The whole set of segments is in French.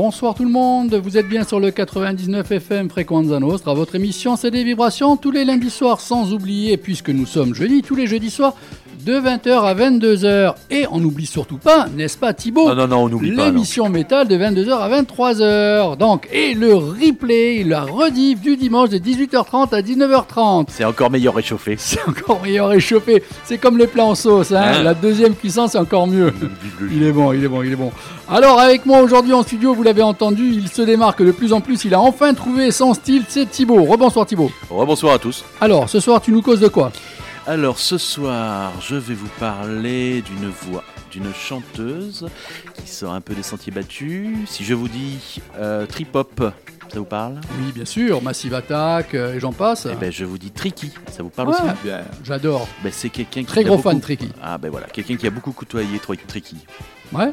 Bonsoir tout le monde, vous êtes bien sur le 99 FM Frequenza Nostra, votre émission c'est des vibrations tous les lundis soirs sans oublier, puisque nous sommes jeudi, tous les jeudis soirs de 20h à 22h. Et on n'oublie surtout pas, n'est-ce pas Thibaut Non, non, non, on n'oublie pas. L'émission métal de 22h à 23h. Donc, et le replay, la rediff du dimanche de 18h30 à 19h30. C'est encore meilleur réchauffé. C'est encore meilleur réchauffé. C'est comme les plats en sauce. Hein. Hein La deuxième cuisson, c'est encore mieux. Il est bon, il est bon, il est bon. Alors avec moi aujourd'hui en studio, vous l'avez entendu, il se démarque de plus en plus, il a enfin trouvé son style, c'est Thibaut. Rebonsoir Thibaut. Bonsoir à tous. Alors ce soir tu nous causes de quoi? Alors ce soir, je vais vous parler d'une voix, d'une chanteuse qui sort un peu des sentiers battus. Si je vous dis euh, trip-hop, ça vous parle? Oui bien sûr, Massive Attack euh, et j'en passe. Eh ben, je vous dis Tricky, ça vous parle Ouais, aussi? j'adore. ben, C'est quelqu'un qui Très a gros beaucoup- fan Tricky. Ah ben voilà, quelqu'un qui a beaucoup côtoyé Tricky. Ouais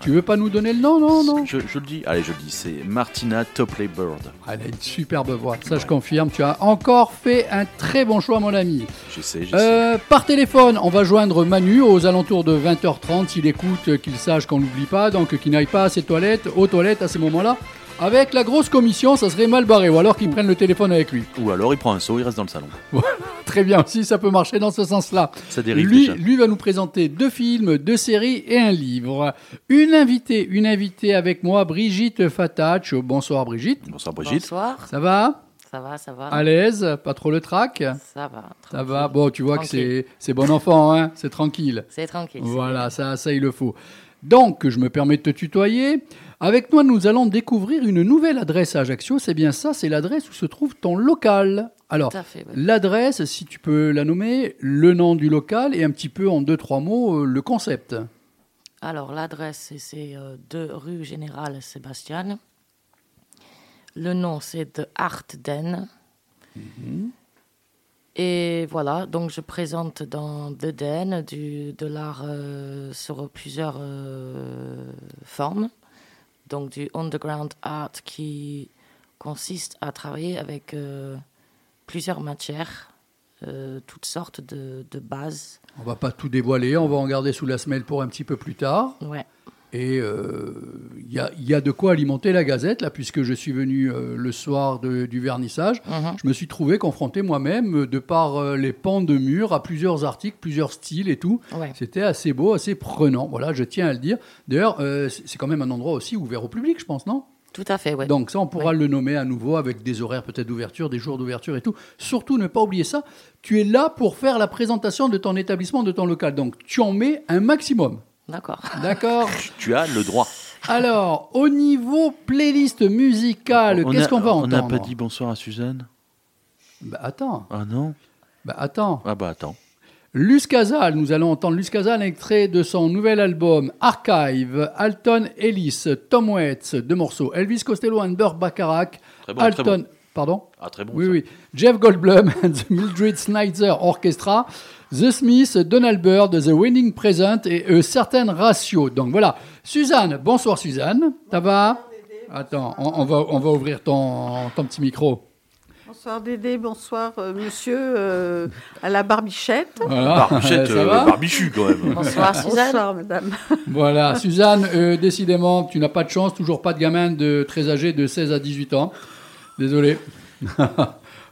Tu veux pas nous donner le nom Non, non. Je, je le dis, allez je le dis, c'est Martina Topley Bird. Elle a une superbe voix, ça je confirme. Tu as encore fait un très bon choix mon ami. Je sais, je sais. Euh, par téléphone, on va joindre Manu aux alentours de 20h30. S'il écoute, qu'il sache qu'on l'oublie pas, donc qu'il n'aille pas à ses toilettes, aux toilettes à ces moments-là. Avec la grosse commission, ça serait mal barré, ou alors qu'il prenne le téléphone avec lui. Ou alors il prend un saut, il reste dans le salon. Très bien aussi, ça peut marcher dans ce sens-là. Ça dérive Lui, déjà. lui va nous présenter deux films, deux séries et un livre. Une invitée, une invitée avec moi, Brigitte Fatach. Bonsoir Brigitte. Bonsoir Brigitte. Bonsoir, Ça va? Ça va, ça va. À l'aise? Pas trop le trac? Ça va. Ça va Bon, tu vois que Tranquille. c'est c'est bon enfant, hein c'est tranquille. C'est tranquille. Voilà, ça, ça il le faut. Donc, je me permets de te tutoyer. Avec toi, nous allons découvrir une nouvelle adresse à Ajaccio. C'est bien ça, c'est l'adresse où se trouve ton local. Alors, ouais. l'adresse, si tu peux la nommer, le nom du local et un petit peu en deux, trois mots, euh, le concept. Alors, l'adresse, c'est- c'est euh, 2 rue Générale Sébastien. Le nom, c'est The Art Den. Mhm. Et voilà, donc je présente dans The Den du, de l'art euh, sur plusieurs euh, formes. Donc du underground art qui consiste à travailler avec euh, plusieurs matières, euh, toutes sortes de, de bases. On va pas tout dévoiler, on va en garder sous la semelle pour un petit peu plus tard. Ouais. Et euh, il y, a, il y a de quoi alimenter la gazette, là, puisque je suis venu euh, le soir de- du vernissage. Mhm. Je me suis trouvé confronté moi-même, euh, de par euh, les pans de mur, à plusieurs articles, plusieurs styles et tout. Ouais. C'était assez beau, assez prenant. Voilà, je tiens à le dire. D'ailleurs, c'est c'est quand même un endroit aussi ouvert au public, je pense, non? Tout à fait, ouais. Donc ça, on pourra le nommer à nouveau avec des horaires peut-être d'ouverture, des jours d'ouverture et tout. Surtout, ne pas oublier ça. Tu es là pour faire la présentation de ton établissement, de ton local. Donc, tu en mets un maximum. D'accord. D'accord Tu as le droit. Alors, au niveau playlist musicale, On qu'est-ce a- qu'on va On entendre n'a pas dit bonsoir à Suzanne Bah attends, Ah non bah attends. Ah bah attends. Luce Casal, nous allons entendre Luce Casal, extrait de son nouvel album Archive, Alton Ellis, Tom Waits, deux morceaux, Elvis Costello and Burt Bacharach, Très bon, très Alton, pardon Ah très bon. Oui, ça. oui. Jeff Goldblum and the Mildred Snyder Orchestra, The Smiths, Donald Byrd, The Winning Present et A Certain Ratio. Donc voilà. Suzanne, bonsoir Suzanne. Ça va Attends, on, on va, on va ouvrir ton, ton petit micro. Bonsoir Dédé, bonsoir euh, monsieur euh, à la barbichette. Voilà. Barbichette, euh, barbichu quand même. Bonsoir Suzanne. Bonsoir madame. Voilà, Suzanne, euh, décidément, tu n'as pas de chance, toujours pas de gamin de très âgé de 16 à 18 ans. Désolé. oh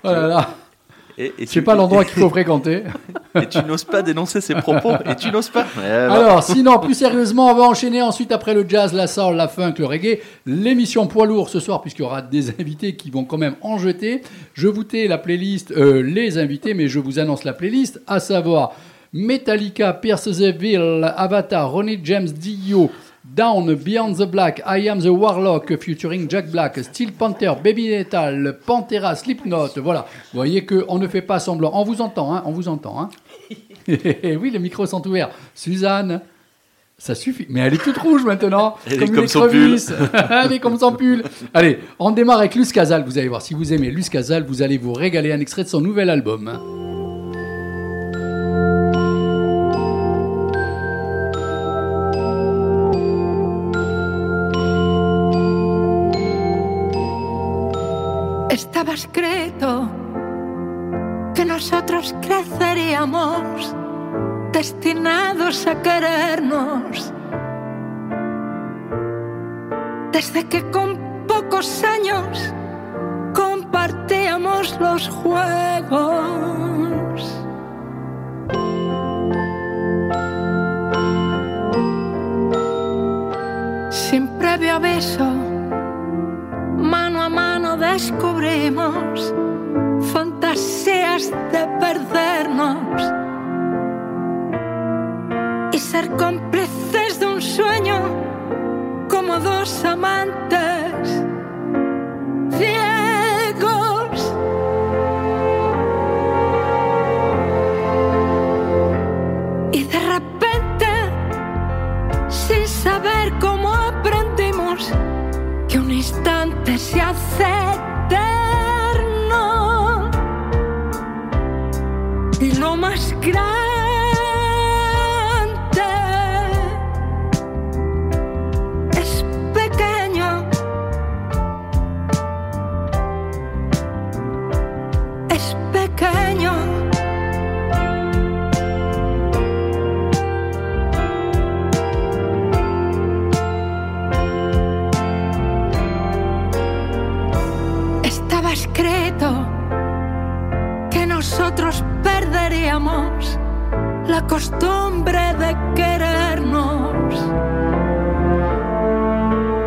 là là, Et, et c'est tu- pas l'endroit qu'il faut fréquenter. Et tu n'oses pas dénoncer ses propos. Et tu n'oses pas. Alors, sinon, plus sérieusement, on va enchaîner ensuite après le jazz, la soul, la funk, le reggae. L'émission poids lourd ce soir, puisqu'il y aura des invités qui vont quand même en jeter. Je vous tais la playlist, euh, les invités, mais je vous annonce la playlist, à savoir Metallica, Pierce the Veil, Avatar, Ronnie James Dio, Down, Beyond the Black, I Am the Warlock, featuring Jack Black, Steel Panther, Baby Metal, Pantera, Slipknot. Voilà, vous voyez qu'on ne fait pas semblant. On vous entend, hein, on vous entend. Hein. oui, les micros sont ouverts. Suzanne, ça suffit. Mais elle est toute rouge maintenant. Elle est une comme son écrevisse. elle est comme son pull. Allez, on démarre avec Luce Casal. Vous allez voir, si vous aimez Luce Casal, vous allez vous régaler. Un extrait de son nouvel album. Estaba escrito que nosotros creceríamos destinados a querernos. Desde que con pocos años compartíamos los juegos. Sin previo aviso, Mano a mano descubrimos fantasías de perdernos y ser cómplices de un sueño como dos amantes. Instante se hace eterno. Y lo más grande Que nosotros perderíamos la costumbre de querernos.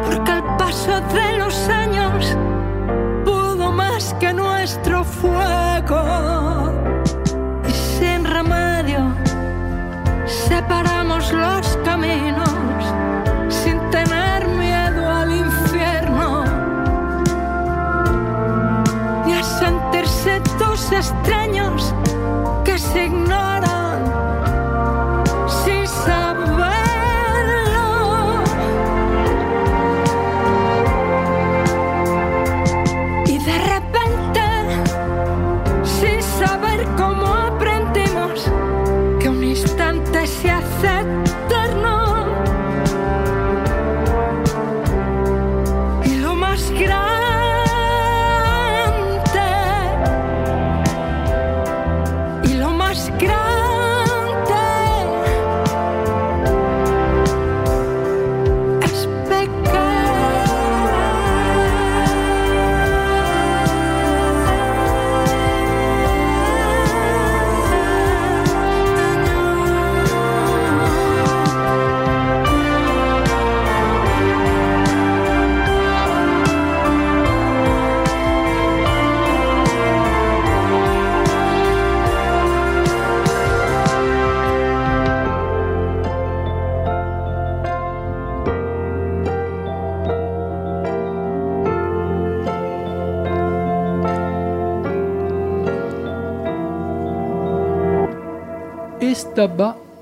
Porque el paso de los años pudo más que nuestro fuego. Y sin remedio separamos los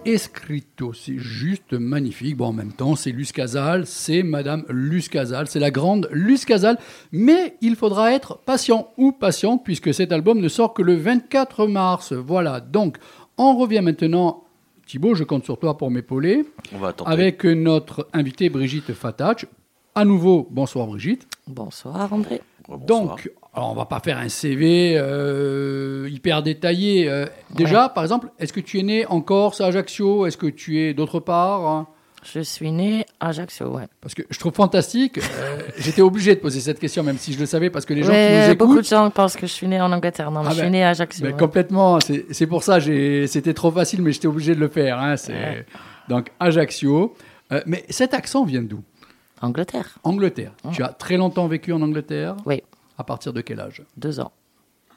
Escrito, c'est juste magnifique. Bon, en même temps, c'est Luce Casal, c'est Madame Luce Casal, c'est la grande Luce Casal. Mais il faudra être patient ou patiente puisque cet album ne sort que le 24 mars. Voilà, donc on revient maintenant. Thibaut, je compte sur toi pour m'épauler. On va attendre. Avec notre invitée Brigitte Fatach. À nouveau, bonsoir Brigitte. Bonsoir André. Donc, alors on va pas faire un CV euh, hyper détaillé. Euh, déjà, par exemple, est-ce que tu es né en Corse, à Ajaccio? Est-ce que tu es d'autre part? Je suis né à Ajaccio, ouais. Parce que je trouve fantastique. euh, J'étais obligé de poser cette question, même si je le savais, parce que les gens Ouais, qui nous écoutent. beaucoup de gens pensent que je suis né en Angleterre. Non, mais Ah je ben, suis né à Ajaccio. Ben, ouais. Complètement. C'est pour ça, c'était trop facile, mais j'étais obligé de le faire. hein, Ouais. Donc, Ajaccio. Euh, mais cet accent vient d'où? Angleterre, Angleterre. Ah. Tu as très longtemps vécu en Angleterre? Oui, À partir de quel âge? Deux ans.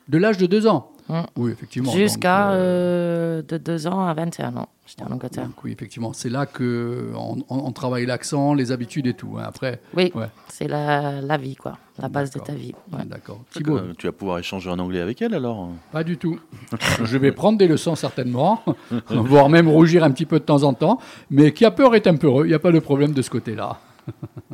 De l'âge de deux ans? Mm. Oui, effectivement. Jusqu'à euh, euh, de deux ans à 21 ans. J'étais en Angleterre. donc oui, effectivement. C'est là que on, travaille l'accent, les habitudes et tout. hein. Après, Oui, Ouais. c'est la, la vie, quoi. La base de ta vie. ouais. d'accord. Thibaut, euh, tu vas pouvoir échanger en anglais avec elle alors? Pas du tout. Je vais prendre des leçons certainement, voire même rougir un petit peu de temps en temps. Mais qui a peur est un peu heureux. Il n'y a pas de problème de ce côté-là.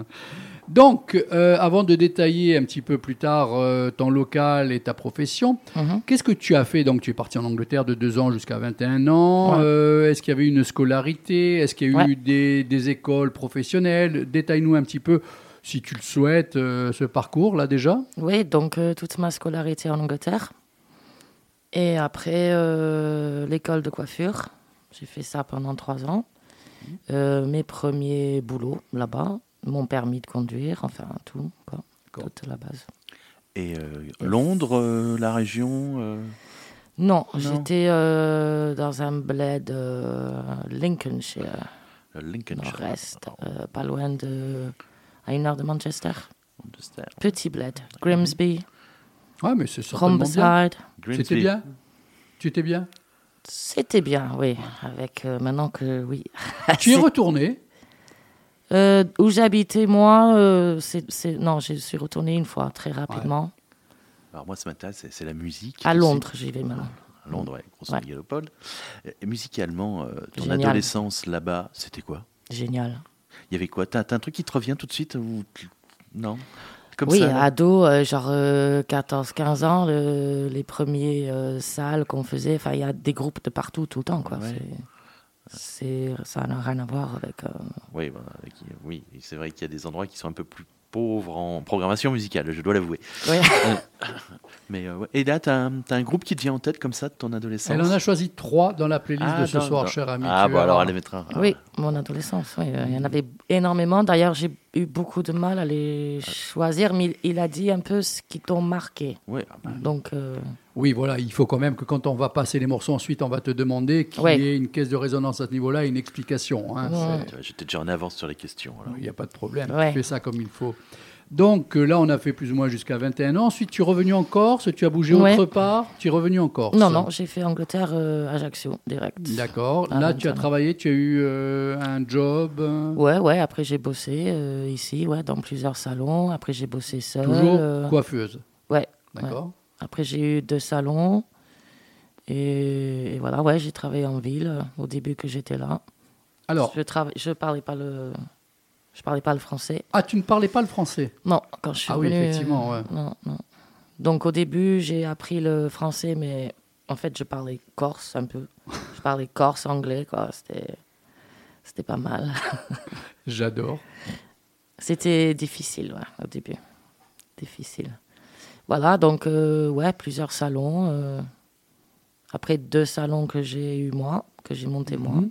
Donc, euh, avant de détailler un petit peu plus tard euh, ton local et ta profession, Mhm. qu'est-ce que tu as fait? Donc, tu es parti en Angleterre de 2 ans jusqu'à 21 ans. Ouais. Euh, Est-ce qu'il y avait une scolarité? Est-ce qu'il y a eu des, des écoles professionnelles? Détaille-nous un petit peu si tu le souhaites, euh, ce parcours-là déjà Oui, donc toute ma scolarité en Angleterre. Et après, l'école de coiffure. J'ai fait ça pendant trois ans. Euh, mes premiers boulots là-bas. Mon permis de conduire, enfin tout, quoi. Toute la base. Et euh, Londres, euh, la région euh, Non, Non. j'étais euh, dans un bled euh, Lincolnshire, Lincolnshire. nord-est, euh, pas loin de. à une heure de Manchester. Manchester. Petit bled. Grimsby, Ouais, mais c'est certainement bien. C'était bien? Tu étais bien? C'était bien, oui. Avec euh, maintenant que oui. Tu y es retourné? Euh, où j'habitais moi, euh, c'est, non, je suis retournée une fois très rapidement. Alors moi, ce matin, c'est la musique. À. Londres, j'y vais maintenant. À Londres, ouais, grosse Ouais. mégalopole. Et musicalement, euh, ton Génial. adolescence là-bas, c'était quoi? Génial. Il y avait quoi? T'as un truc qui te revient tout de suite ou Non? Comme oui, ça ado, genre 14-15 ans, le- les premiers salles qu'on faisait, enfin, il y a des groupes de partout tout le temps, quoi. Ouais. C'est, ça n'a rien à voir avec. euh, Oui, bah, avec- oui, c'est vrai qu'il y a des endroits qui sont un peu plus pauvres en programmation musicale, je dois l'avouer. ouais. Mais euh, ouais. Et là, t'as un, t'as un groupe qui te vient en tête comme ça de ton adolescence Elle en a choisi trois dans la playlist Ah, de ce soir, dans- cher ami. Ah, Tu bon, as- alors elle les mettra. Oui, mon adolescence, oui. euh, Il y en avait énormément. D'ailleurs, j'ai eu beaucoup de mal à les choisir, mais il, il a dit un peu ce qui t'ont marqué. Oui, ah bah, Donc, euh, Oui, voilà, il faut quand même que quand on va passer les morceaux, ensuite on va te demander qu'il Ouais. y ait une caisse de résonance à ce niveau-là et une explication. hein. Ouais. Tu J'étais déjà en avance sur les questions. Il n'y a pas de problème, Ouais. tu fais ça comme il faut. Donc euh, là, on a fait plus ou moins jusqu'à 21 ans. Ensuite, tu es revenu en Corse, tu as bougé Ouais. autre part, tu es revenu en Corse. non, non, j'ai fait Angleterre, euh, Ajaccio, direct. D'accord. Là, tu as travaillé, tu as eu euh, un job. Ouais, ouais, après j'ai bossé euh, ici, ouais, dans plusieurs salons. Après j'ai bossé seul. toujours coiffeuse. ouais, D'accord. Après j'ai eu deux salons. Et, et voilà, ouais, j'ai travaillé en ville au début que j'étais là. Alors, Je trava- je parlais pas le, je parlais pas le français. ah, tu ne parlais pas le français? Non, quand je suis Ah oui, venue, effectivement, euh, ouais. Non, non. Donc au début, j'ai appris le français, mais en fait, je parlais corse un peu. Je parlais corse, anglais, quoi. C'était, c'était pas mal. J'adore. C'était difficile, ouais, au début. Difficile. Voilà, donc, euh, ouais, plusieurs salons. euh, après, deux salons que j'ai eu moi, que j'ai monté moi. Mhm.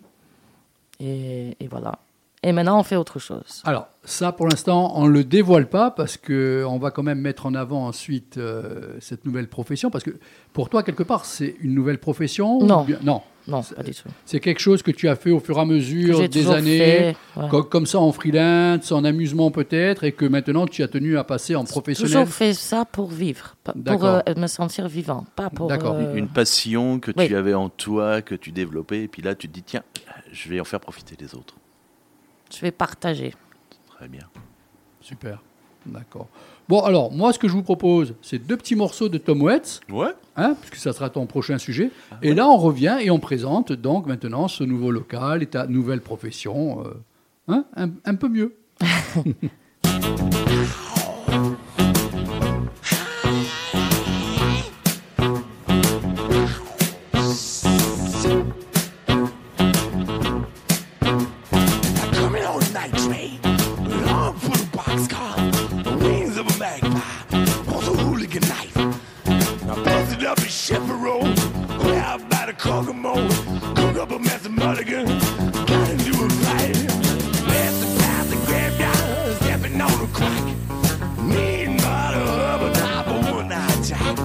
Et, et voilà. Et maintenant, on fait autre chose. Alors, ça, pour l'instant, on ne le dévoile pas parce qu'on va quand même mettre en avant ensuite euh, cette nouvelle profession. Parce que pour toi, quelque part, c'est une nouvelle profession ou Non. bien- Non, Non, pas du tout. c'est quelque chose que tu as fait au fur et à mesure J'ai des années, fait, ouais. co- comme ça en freelance, en amusement peut-être, et que maintenant tu as tenu à passer en professionnel. toujours fait ça pour vivre, pour euh, me sentir vivant, pas pour. D'accord. euh, Une passion que oui. tu avais en toi, que tu développais, et puis là, tu te dis, tiens, je vais en faire profiter les autres. Je vais partager. Très bien. Super, d'accord. Bon, alors, moi, ce que je vous propose, c'est deux petits morceaux de Tom Waits, Ouais. hein, puisque ça sera ton prochain sujet. et là, on revient et on présente donc maintenant ce nouveau local et ta nouvelle profession, euh, hein, un, un peu mieux. Kokomo, cook up a mess of mulligan, got into a fight. Passed the path the graveyard, stepping on a crack. Meanwhile, the hub top of one eye jack.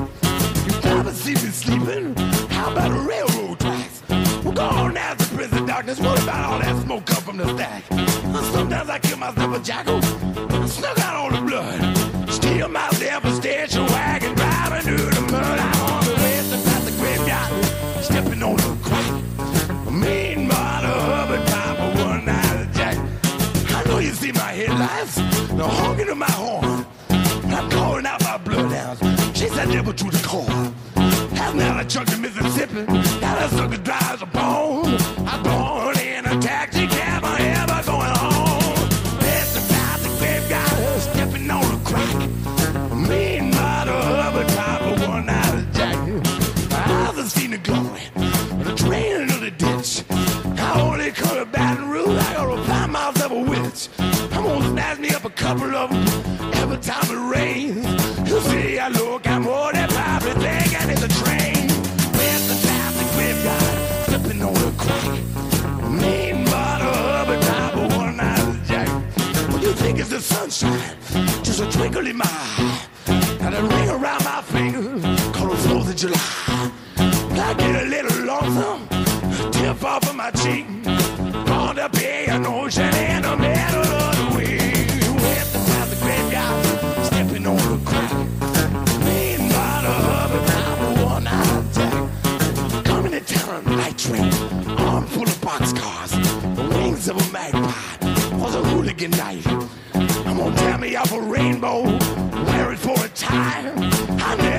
You probably see me sleeping. How about the railroad tracks? Well, go on now to prison darkness. What about all that smoke come from the stack? Sometimes I kill myself a jackal. church in Mississippi. Now that sucker dry a bone. of a magpie was a hooligan night. I'm gonna tear me up a rainbow, wear it for a tie.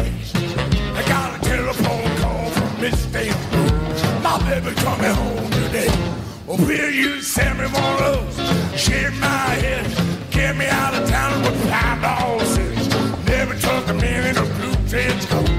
I got a telephone call from Miss Dale. My baby coming home today. Oh, will you send me one of those? Shake my head, get me out of town with five dollars. Never took a minute of blue jeans.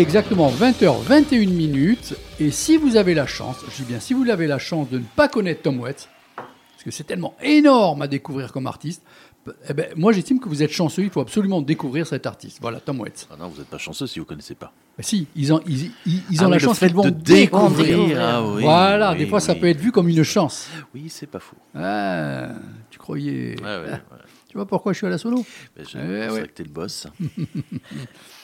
Est, exactement 20h21 minutes. Et si vous avez la chance, je dis bien si vous avez la chance de ne pas connaître Tom Waits, parce que c'est tellement énorme à découvrir comme artiste, eh ben, moi j'estime que vous êtes chanceux, il faut absolument découvrir cet artiste. Voilà, Tom Waits. Ah non, vous n'êtes pas chanceux si vous connaissez pas. Ben si, ils ont, ils, ils- ils Ah ont la chance fait de découvrir. découvrir. Ah oui, voilà, oui, des fois ça peut être vu comme une chance. Oui, c'est pas faux. Ah, tu croyais. Ouais, ouais, ouais. Tu vois pourquoi je suis à la solo? Je- Eh c'est que t'es le boss.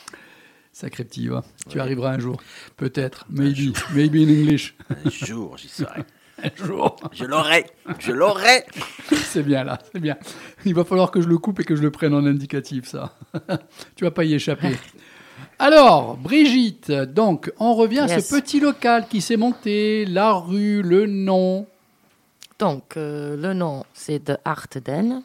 Sacré petit. Tu arriveras un jour. Peut-être. Maybe. Maybe in English. Un jour, j'y serai. Un jour. Je l'aurai. Je l'aurai. C'est bien là, c'est bien. Il va falloir que je le coupe et que je le prenne en indicatif, ça. tu vas pas y échapper. Alors, Brigitte, donc, on revient à ce petit local qui s'est monté, la rue, le nom. Donc, euh, le nom, c'est de Arteden.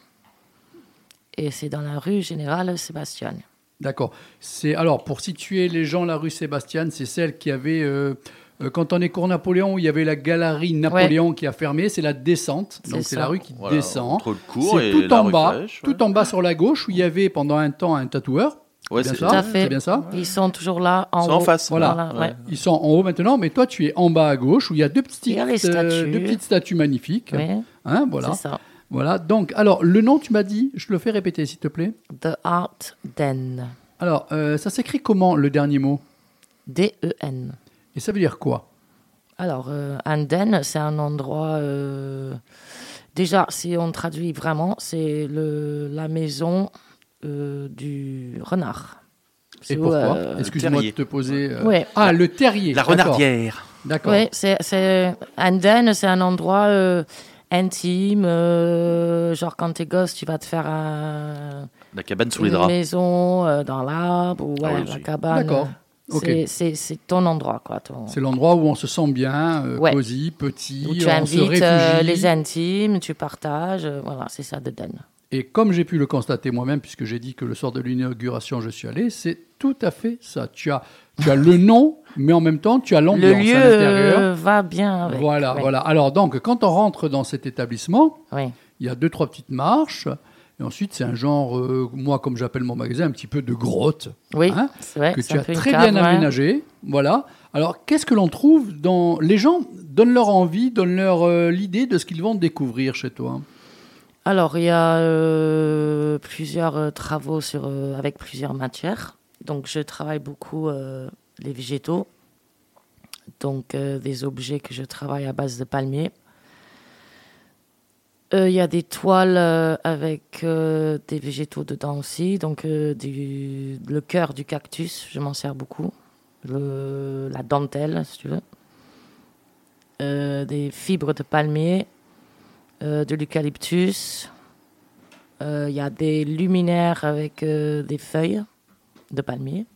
Et c'est dans la rue Générale Sébastien. D'accord. C'est alors pour situer les gens, la rue Sébastien, c'est celle qui avait euh, euh, quand on est cours Napoléon, où il y avait la galerie Napoléon qui a fermé. C'est la descente. C'est Donc c'est la rue qui Voilà, descend. entre le cours C'est et tout la en rue bas, Flèche, ouais. tout en bas sur la gauche où il y avait pendant un temps un tatoueur. Ouais, C'est ça. fait. C'est bien ça. Ils sont toujours là en haut. en face. Voilà. ouais. Ils sont en haut maintenant, mais toi tu es en bas à gauche où il y a deux petites, Il y a les euh, statues. deux petites statues magnifiques. Hein, voilà. c'est ça. Voilà. Donc alors le nom tu m'as dit, je te le fais répéter s'il te plaît. The Art Den. Alors euh, ça s'écrit comment le dernier mot? D-E-N. Et ça veut dire quoi? Alors, euh, un den, c'est un endroit. euh, déjà, si on traduit vraiment, c'est le, la maison euh, du renard. Et pourquoi? euh, Excuse-moi de te poser. euh, Ouais. Ah, le terrier. La renardière. D'accord. Oui, c'est, c'est un den, c'est un endroit euh, intime. euh, genre quand t'es gosse, tu vas te faire un, La cabane sous les une draps. maison euh, dans l'arbre ou Ah ouais, oui, la cabane. D'accord. C'est, ton endroit, quoi. Ton... C'est l'endroit où on se sent bien, euh, Ouais. cosy, petit, Où tu on se invites euh, réfugie. les intimes, tu partages. euh, voilà, c'est ça, de den. Et comme j'ai pu le constater moi-même, puisque j'ai dit que le soir de l'inauguration je suis allé, c'est tout à fait ça. Tu as, tu as le nom, mais en même temps tu as Le l'ambiance lieu à l'intérieur. euh, va bien avec. voilà, voilà. Alors donc, quand on rentre dans cet établissement, Oui. il y a deux trois petites marches, et ensuite c'est un genre, euh, moi comme j'appelle mon magasin, un petit peu de grotte. Oui, Hein, c'est vrai. que tu as très cave, bien ouais. aménagé. Voilà. Alors, qu'est-ce que l'on trouve dans. Les gens donnent leur envie, donnent leur euh, l'idée de ce qu'ils vont découvrir chez toi? Alors, il y a euh, plusieurs travaux sur, avec plusieurs matières. Donc, je travaille beaucoup euh, les végétaux. Donc, euh, des objets que je travaille à base de palmiers. Euh, Il y a des toiles avec des végétaux dedans aussi. Donc, le cœur du cactus, je m'en sers beaucoup. La dentelle, si tu veux. Des fibres de palmier. de l'eucalyptus. Il y a des luminaires avec des feuilles de palmier.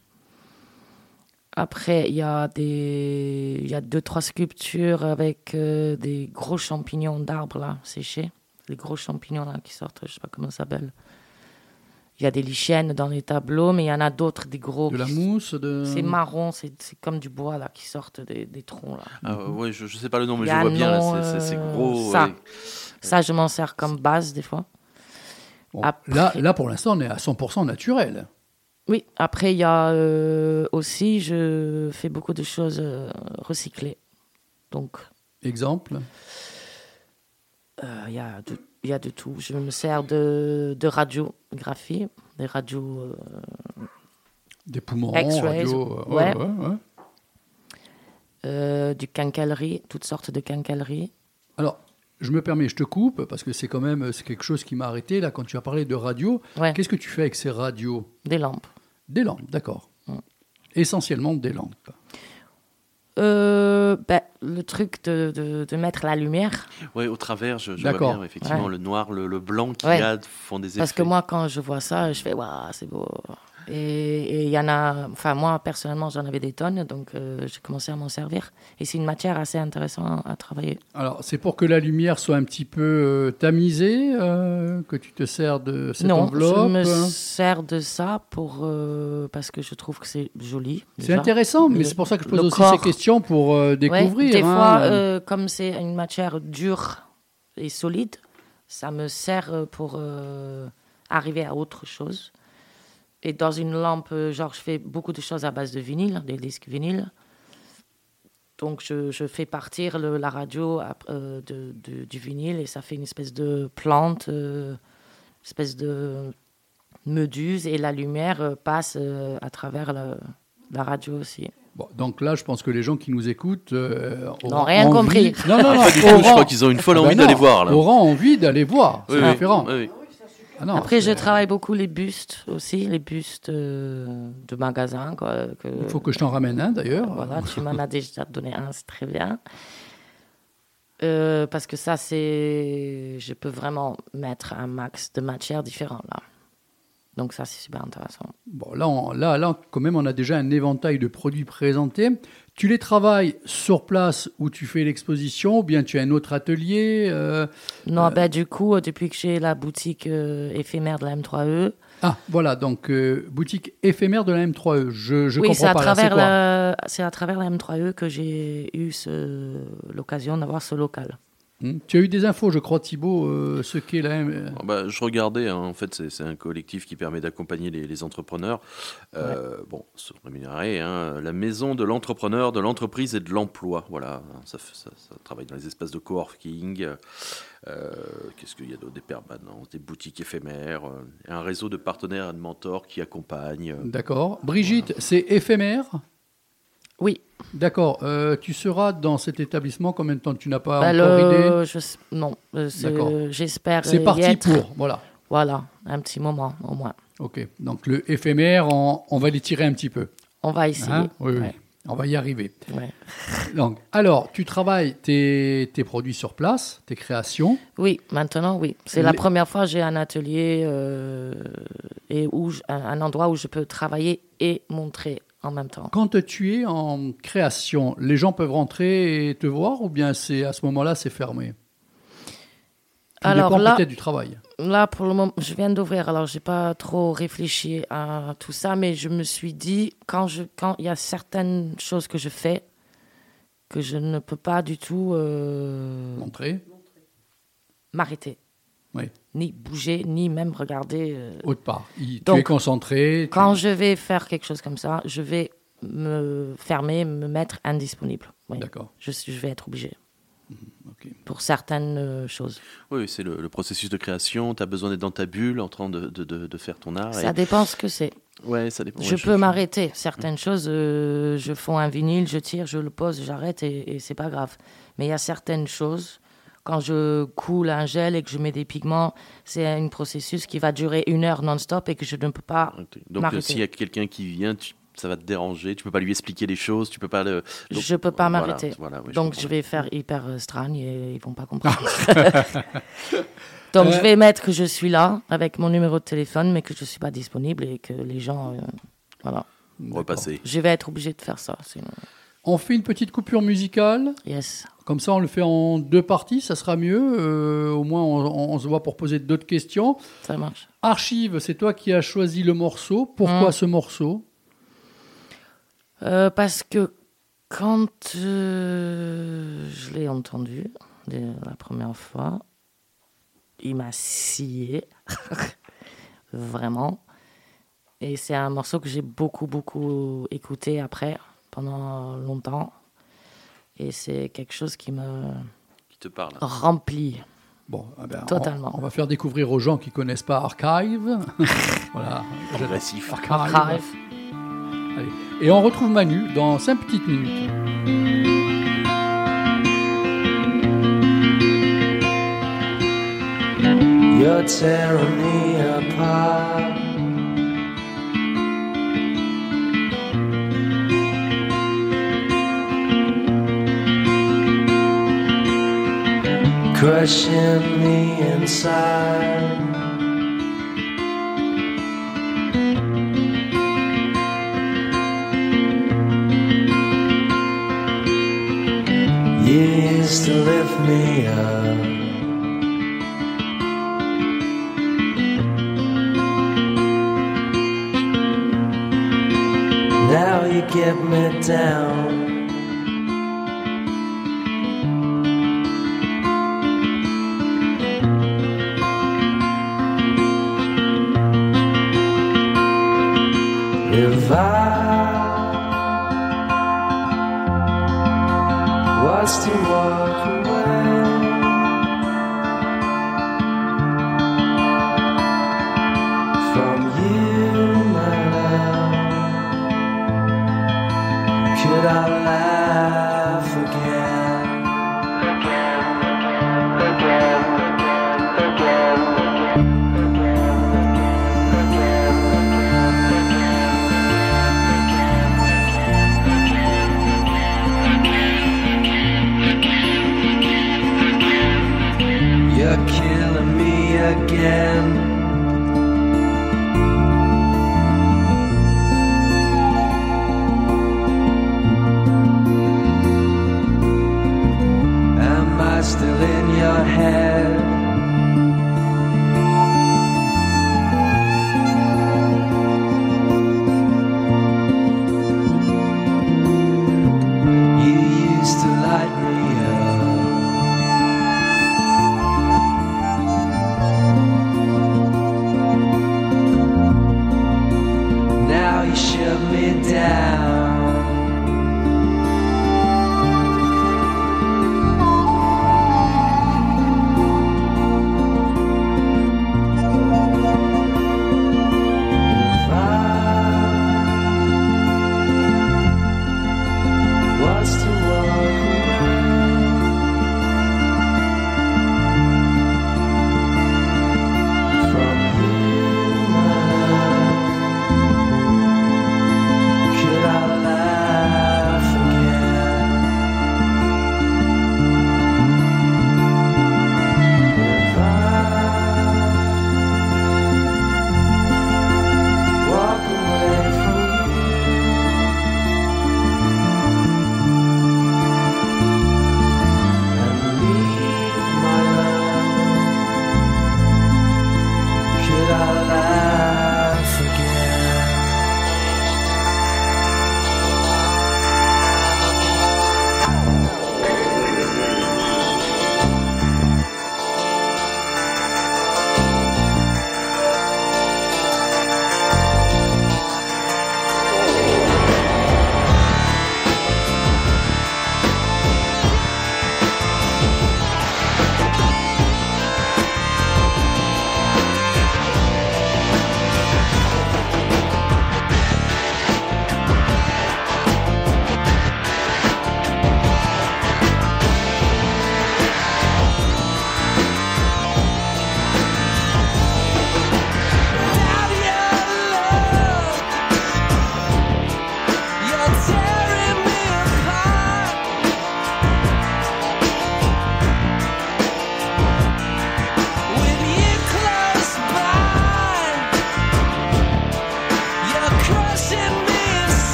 Après, il y a des, il y a deux trois sculptures avec euh, des gros champignons d'arbres là séchés, les gros champignons là qui sortent, je sais pas comment ça s'appelle. Il y a des lichens dans les tableaux, mais il y en a d'autres, des gros. De la qui- mousse de... C'est marron, c'est c'est comme du bois là qui sortent des, des troncs là. Ah, ouais, je, je sais pas le nom, mais je a vois bien. c'est- c'est c'est euh, gros. ça. ouais. Ça, je m'en sers comme base des fois. Bon, Après- là, là, pour l'instant, on est à 100% naturel. Oui, après, il y a euh, aussi, je fais beaucoup de choses euh, recyclées. Donc, Exemple? euh, il y, a de- y a de tout. Je me sers de, de radiographie, des radios. Des poumons, radio... ouais. ouais, ouais. du quincaillerie, toutes sortes de quincaillerie. Alors, je me permets, je te coupe, parce que c'est quand même c'est quelque chose qui m'a arrêté, là, quand tu as parlé de radio. Ouais, Qu'est-ce que tu fais avec ces radios? Des lampes. Des lampes, d'accord. Mm. Essentiellement des lampes. Euh, ben, le truc de, de, de mettre la lumière, Ouais, au travers, je, je vois bien, effectivement, Ouais. le noir, le, le blanc qu'il Ouais. y a font des effets. parce que moi, quand je vois ça, je fais waouh, c'est beau. Et il y en a, enfin, moi, personnellement, j'en avais des tonnes, donc euh, j'ai commencé à m'en servir. Et c'est une matière assez intéressante à travailler. Alors, c'est pour que la lumière soit un petit peu euh, tamisée, euh, que tu te sers de cette non, enveloppe je me sers de ça pour, parce que je trouve que c'est joli. C'est intéressant, mais c'est pour ça que je pose aussi corps. ces questions pour euh, Ouais, découvrir. des hein. fois, comme c'est une matière dure et solide, ça me sert pour arriver à autre chose. Et dans une lampe, euh, genre, je fais beaucoup de choses à base de vinyle, des disques vinyles. Donc, je, je fais partir le- la radio euh, de, de- du vinyle et ça fait une espèce de plante, euh, une espèce de méduse et la lumière euh, passe euh, à travers le- la radio aussi. Bon, donc là, je pense que les gens qui nous écoutent euh, N'ont rien envie- compris. Non, non, non. Pas du tout, je crois qu'ils ont une folle Ah envie ben d'aller non, voir là. Auront envie d'aller voir. C'est oui, différent. oui, oui. Ah non, Après, je travaille beaucoup les bustes aussi, les bustes euh, de magasins. Quoi, que- Il faut que je t'en ramène un d'ailleurs. Voilà, tu m'en as déjà donné un, c'est très bien. Euh, parce que ça, c'est. Je peux vraiment mettre un max de matières différentes là. Donc, ça, c'est super intéressant. Bon, là, on- là, là, quand même, on a déjà un éventail de produits présentés. Tu les travailles sur place où tu fais l'exposition, ou bien tu as un autre atelier euh, Non, ben, du coup, euh, depuis que j'ai la boutique euh, éphémère de la M3E, Ah, voilà, donc euh, boutique éphémère de la M3E. Je, je oui, c'est comprends à, pas. c'est la... à travers la M3E que j'ai eu ce... l'occasion d'avoir ce local. Hmm Tu as eu des infos, je crois, Thibaut, euh, ce qu'est la M. Ah bah, je regardais, hein, en fait, c'est un collectif qui permet d'accompagner les, les entrepreneurs. Euh, Bon, se rémunérer, hein, la maison de l'entrepreneur, de l'entreprise et de l'emploi. Voilà, ça, fait- ça, ça travaille dans les espaces de coworking. Euh, Qu'est-ce qu'il y a d'autre? Des permanences, des boutiques éphémères, euh, un réseau de partenaires et de mentors qui accompagnent. euh, D'accord. Brigitte, c'est éphémère? Oui, D'accord. Euh, tu seras dans cet établissement combien de temps? Tu n'as pas Ben, encore le- idée? je Non, euh, j'espère C'est parti être. pour. Voilà. Voilà, un petit moment au moins. Ok. Donc le éphémère, on, on va l'étirer un petit peu. On va essayer. Hein? Oui, oui. On va y arriver. ouais. Donc, alors, tu travailles tes, tes produits sur place, tes créations? Oui, maintenant, oui. C'est la première fois que j'ai un atelier euh, et où je- un endroit où je peux travailler et montrer en même temps. Quand tu es en création, les gens peuvent rentrer et te voir ou bien c'est à ce moment-là c'est fermé? Tout Alors là- peut-être du travail. Là, pour le moment, je viens d'ouvrir, alors j'ai pas trop réfléchi à tout ça, mais je me suis dit, quand je, quand il y a certaines choses que je fais, que je ne peux pas du tout euh, Montrer. m'arrêter, Oui. Ni bouger, ni même regarder. euh. Autre part. Il- tu Donc, es concentré. tu- Quand je vais faire quelque chose comme ça, je vais me fermer, me mettre indisponible. Oui. D'accord. Je, vais être obligé ok. pour certaines euh, choses. Oui, c'est le, le processus de création. Tu as besoin d'être dans ta bulle en train de, de- de- de faire ton art. Ça et- dépend ce que c'est. Ouais, ça dépend. je ouais, peux m'arrêter. Certaines choses, euh, je fais un vinyle, je tire, je le pose, j'arrête et, et c'est pas grave. Mais il y a certaines choses, quand je coule un gel et que je mets des pigments, c'est un processus qui va durer une heure non-stop et que je ne peux pas. Ok. Donc, euh, s'il y a quelqu'un qui vient, tu- ça va te déranger. Tu peux pas lui expliquer les choses. Tu peux pas le. Donc, je peux pas m'arrêter. voilà, oui, Donc je vais faire hyper euh, stragne et ils vont pas comprendre. Donc je vais mettre que je suis là avec mon numéro de téléphone, mais que je suis pas disponible et que les gens, euh, voilà. repasser. Je vais être obligé de faire ça. Sinon, On fait une petite coupure musicale. yes. Comme ça, on le fait en deux parties, ça sera mieux. Euh, au moins, on, on se voit pour poser d'autres questions. Ça marche. Archive, c'est toi qui as choisi le morceau. Pourquoi Mm. ce morceau? Euh, parce que quand euh, je l'ai entendu la première fois, il m'a scié. Vraiment. Et c'est un morceau que j'ai beaucoup, beaucoup écouté après, pendant longtemps. Et c'est quelque chose qui me Qui te parle. remplit. Bon, eh ben, on- Totalement. On, va faire découvrir aux gens qui connaissent pas Archive. voilà. Progressif. Archive. Archive. Allez. Et on retrouve Manu dans 5 petites minutes. You're tearing me apart. Crushing me inside. You used to lift me up. Now you get me down. What's was to walk.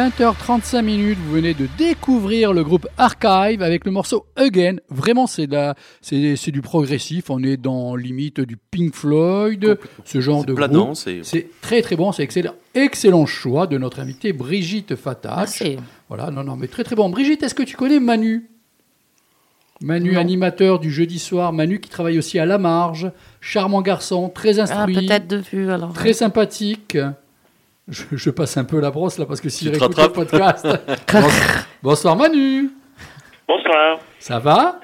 20h35 minutes, vous venez de découvrir le groupe Archive avec le morceau Again. Vraiment, c'est c'est c'est du progressif. On est dans limite du Pink Floyd, ce genre C'est de planant, groupe. c'est- C'est très très bon, c'est excellent. Excellent choix de notre invitée Brigitte Fatach. Merci. Voilà, non, non, mais très très bon. Brigitte, est-ce que tu connais Manu? Manu, Non. animateur du jeudi soir. Manu qui travaille aussi à La Marge. Charmant garçon, très Ah, instruit. peut-être de vue alors. Très sympathique. Je, je passe un peu la brosse là parce que s'il Tu te écoute le podcast. Bonsoir, Manu. Bonsoir. Ça va?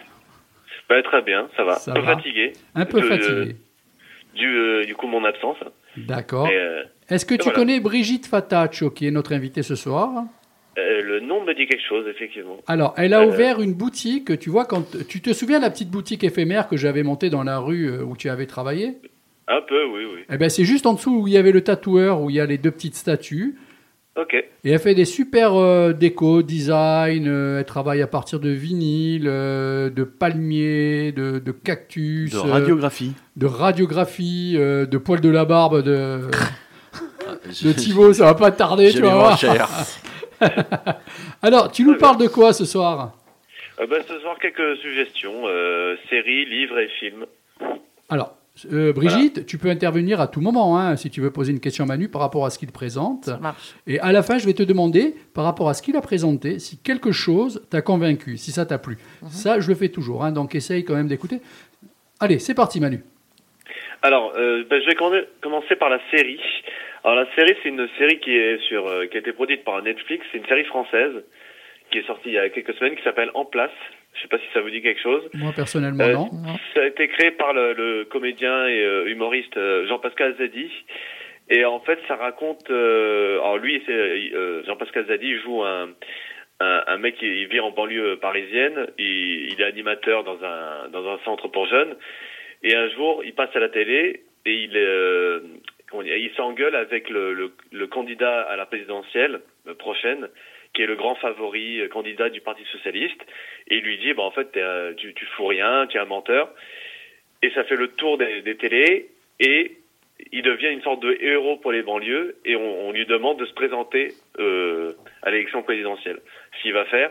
Bah, très bien, ça va. Ça un peu va. fatigué. Un peu De- fatigué. Du, euh, du coup, mon absence. D'accord. Euh, Est-ce que tu voilà. connais Brigitte Fataccio, qui est notre invitée ce soir? Euh, le nom me dit quelque chose, effectivement. Alors, elle a Euh, ouvert une boutique, tu vois, quand tu te souviens de la petite boutique éphémère que j'avais montée dans la rue euh, où tu avais travaillé? Un peu, oui, oui. Eh ben, c'est juste en dessous où il y avait le tatoueur, où il y a les deux petites statues. Ok. Et elle fait des super euh, déco, design. euh, elle travaille à partir de vinyle, euh, de palmiers, de, de cactus, De euh, radiographie. de radiographie, euh, de poils de la barbe de, de Thibaut. Ça va pas tarder, tu vas voir. cher. Alors, tu nous parles de quoi ce soir? Euh, ben, ce soir, quelques suggestions. euh, séries, livres et films. Alors, euh, Brigitte, tu peux intervenir à tout moment hein, si tu veux poser une question à Manu par rapport à ce qu'il présente. Ça marche. Et à la fin, je vais te demander, par rapport à ce qu'il a présenté, si quelque chose t'a convaincu, si ça t'a plu. Ça, je le fais toujours, hein, donc essaye quand même d'écouter. Allez, c'est parti, Manu. Alors, euh, ben, je vais commen- commencer par la série. Alors, la série, c'est une série qui est sur, euh, qui a été produite par Netflix. C'est une série française qui est sortie il y a quelques semaines, qui s'appelle En Place. Je sais pas si ça vous dit quelque chose. Moi, personnellement, Euh, non. Ça a été créé par le, le comédien et euh, humoriste euh, Jean-Pascal Zadi. Et en fait, ça raconte. euh, alors lui, c'est euh, Jean-Pascal Zadi il joue un, un, un mec qui il vit en banlieue parisienne. Il, il est animateur dans un dans un centre pour jeunes. Et un jour, il passe à la télé et il euh, il s'engueule avec le, le, le candidat à la présidentielle prochaine, qui est le grand favori euh, candidat du Parti socialiste. Et il lui dit, bah en fait, euh, tu tu fous rien, tu es un menteur. Et ça fait le tour des, des télés et il devient une sorte de héros pour les banlieues et on, on lui demande de se présenter euh, à l'élection présidentielle. Ce qu'il va faire.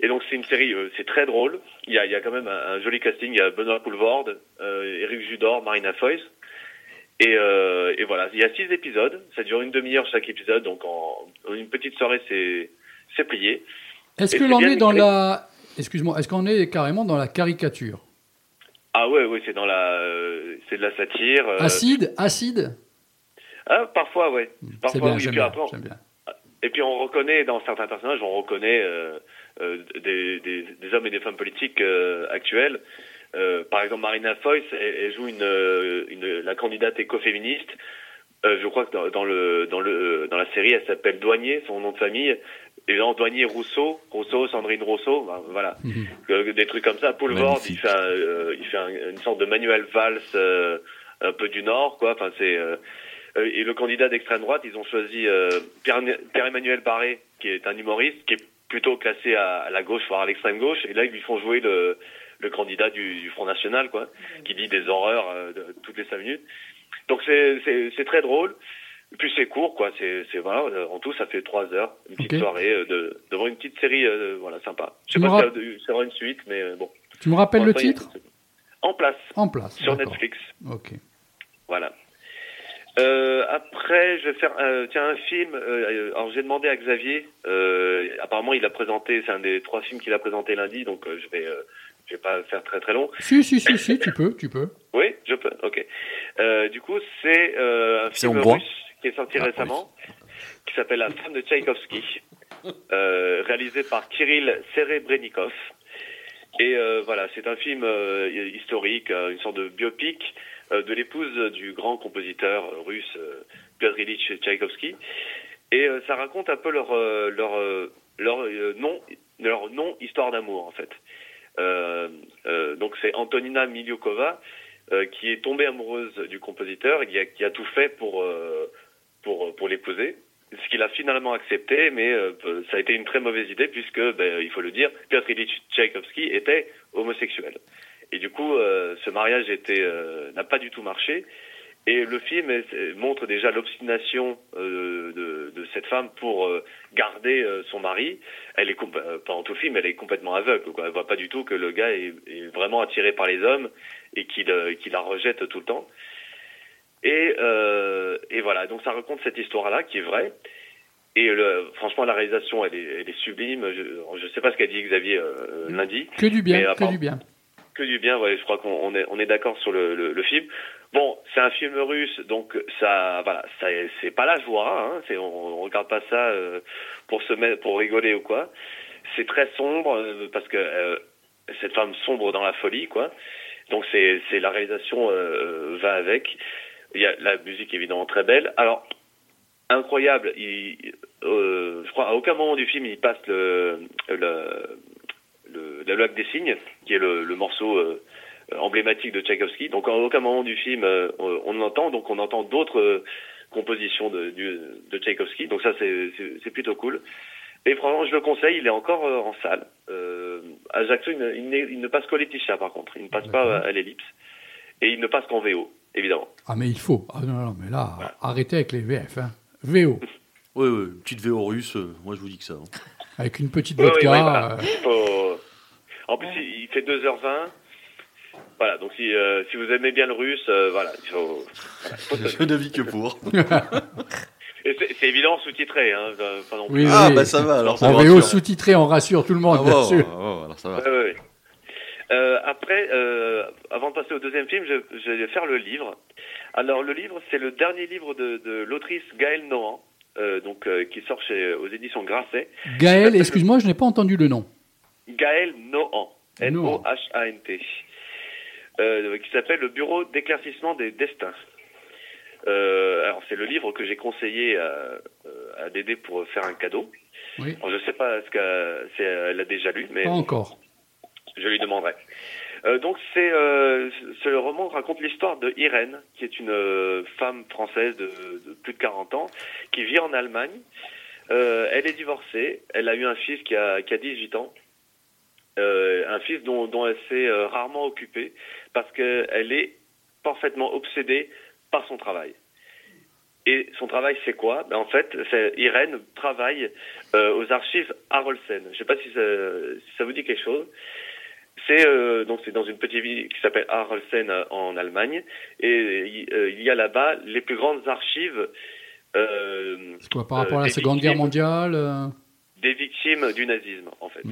Et donc c'est une série, euh, c'est très drôle. Il y a, il y a quand même un, joli casting. Il y a Benoît Poulvorde, euh, Eric Judor, Marina Foïs. Et, euh, et voilà, il y a six épisodes. Ça dure une demi-heure chaque épisode. Donc en une petite soirée, c'est c'est plié. Est-ce que l'on est dans la... Excuse-moi, est-ce qu'on est carrément dans la caricature Ah ouais, ouais, c'est dans la, euh, c'est de la satire. euh, Acide Acide ah, parfois, ouais. C'est Parfois, bien, oui. Et j'aime puis bien, après, on- j'aime bien. Et puis on reconnaît dans certains personnages, on reconnaît euh, euh, des, des, des hommes et des femmes politiques euh, actuels. Par exemple, Marina Foïs, elle, elle joue une, une, la candidate écoféministe. Je crois que dans, dans le dans le dans la série, elle s'appelle Douanier, son nom de famille. Et dans Douanier Rousseau, Rousseau, Sandrine Rousseau, ben, voilà, Mhm. Des trucs comme ça. Paul Vord, il fait, un, euh, il fait un- une sorte de Manuel Valls euh, un peu du Nord, quoi. Enfin, c'est euh, euh, et le candidat d'extrême droite, ils ont choisi euh, Pierre- Pierre-Emmanuel Barré, qui est un humoriste, qui est plutôt classé à, à la gauche, voire à l'extrême gauche. Et là, ils lui font jouer le, le candidat du, du Front National, quoi, qui dit des horreurs de- toutes les cinq minutes. Donc c'est très drôle. Et puis c'est court, quoi. C'est c'est voilà. euh, En tout, ça fait trois heures, une petite soirée euh, de devant une petite série, euh, voilà, sympa. Je sais Tu pas si ça- ça aura une suite, mais euh, bon. Tu me rappelles le titre. En place En place. sur d'accord. Netflix. Ok. Voilà. Euh, après, je vais faire euh, tiens un film. euh, alors j'ai demandé à Xavier. Euh, apparemment, il a présenté. C'est un des trois films qu'il a présenté lundi, donc euh, je vais euh, je vais pas faire très très long. Si, si, si, si, tu peux, tu peux. Oui, je peux. Ok. Euh, du coup, c'est euh, un C'est film hongrois russe qui est sorti Ah, récemment, qui s'appelle La femme de Tchaïkovski, euh, réalisé par Kirill Serebrennikov. Et euh, voilà, c'est un film euh, historique, une sorte de biopic de l'épouse du grand compositeur russe Piotr Ilyich Tchaïkovski. Et ça raconte un peu leur leur leur nom leur non histoire d'amour en fait. Donc c'est Antonina Miliukova qui est tombée amoureuse du compositeur et qui a, qui a tout fait pour pour pour l'épouser. Ce qu'il a finalement accepté, mais euh, ça a été une très mauvaise idée puisque, ben, il faut le dire, Piotr Ilyich Tchaïkovski était homosexuel. Et du coup, euh, ce mariage euh, n'a pas du tout marché. Et le film montre déjà l'obstination euh, de, de cette femme pour euh, garder euh, son mari. Elle est euh, pendant tout le film, elle est complètement aveugle. Quoi. Elle voit pas du tout que le gars est, vraiment attiré par les hommes et qu'il euh, qu'il la rejette tout le temps. Et, euh, et voilà, donc ça raconte cette histoire-là qui est vraie. Et le, franchement, la réalisation, elle est, elle est sublime. Je ne sais pas ce qu'a dit Xavier euh, lundi. Que du bien, que du bien. Que du bien, ouais, je crois qu'on on est, on est d'accord sur le, le, le film. Bon, c'est un film russe, donc ça, voilà, ça, c'est pas la joie, hein, c'est, on, on regarde pas ça euh, pour se mettre, pour rigoler ou quoi. C'est très sombre euh, parce que euh, cette femme sombre dans la folie, quoi. Donc c'est, c'est la réalisation euh, euh, va avec. Il y a la musique évidemment très belle. Alors incroyable, il, euh, je crois à aucun moment du film il passe le, le, le la lac des cygnes, qui est le, le morceau euh, emblématique de Tchaïkovski. Donc à aucun moment du film euh, on, on entend, donc on entend d'autres euh, compositions de, du- de Tchaïkovski. Donc ça c'est plutôt cool. Et franchement, je le conseille, il est encore euh, en salle. Euh, à Ajaccio, il ne, il ne passe qu'au Laetitia par contre, il ne passe pas à l'ellipse. Et il ne passe qu'en VO, évidemment. Ah, mais il faut. Ah, non, non, mais là, arrêtez avec les VF. Hein. VO. Oui, oui, une petite VO russe, euh, moi je vous dis que ça. hein. Avec une petite Oui, oui, vodka. oui, voilà. euh, Faut- En plus, il il fait 2h20. Voilà, donc si, euh, si vous aimez bien le russe, euh, voilà, il faut... voilà, faut Je ne vis que pour. C'est évident sous-titré, hein, euh, pas non plus. Oui, Ah, oui. bah ça va, alors ça En VO sous-titré, on rassure tout le monde, Ah, bien bon, sûr. ah, bon, alors ça va. Ouais, ouais, ouais. Euh, après, euh, avant de passer au deuxième film, je, je vais faire le livre. Alors, le livre, c'est le dernier livre de, de l'autrice Gaëlle Nohan, euh, donc qui sort chez, aux éditions Grasset. Gaël, excuse-moi, je n'ai pas entendu le nom. Gaël Nohan, N-O-H-A-N-T, qui s'appelle Le Bureau d'éclaircissement des destins. Alors, c'est le livre que j'ai conseillé à, à Dédé pour faire un cadeau. Oui. Alors, je sais pas ce qu'elle a déjà lu, mais Pas encore. Je lui demanderai. Euh, donc c'est euh, ce roman raconte l'histoire de Irène, qui est une euh, femme française de, de plus de 40 ans, qui vit en Allemagne. Euh, elle est divorcée, elle a eu un fils qui a, qui a 18 ans, euh, un fils dont, dont elle s'est rarement occupée, parce qu'elle est parfaitement obsédée par son travail. Et son travail, c'est quoi? Ben, En fait, Irène travaille aux archives Harolsen. Je ne sais pas si ça, si ça vous dit quelque chose. C'est euh, donc c'est dans une petite ville qui s'appelle Harolsen euh, en Allemagne et euh, il y a là-bas les plus grandes archives euh, C'est quoi, par rapport à euh, la des Seconde Guerre mondiale euh, des victimes du nazisme en fait.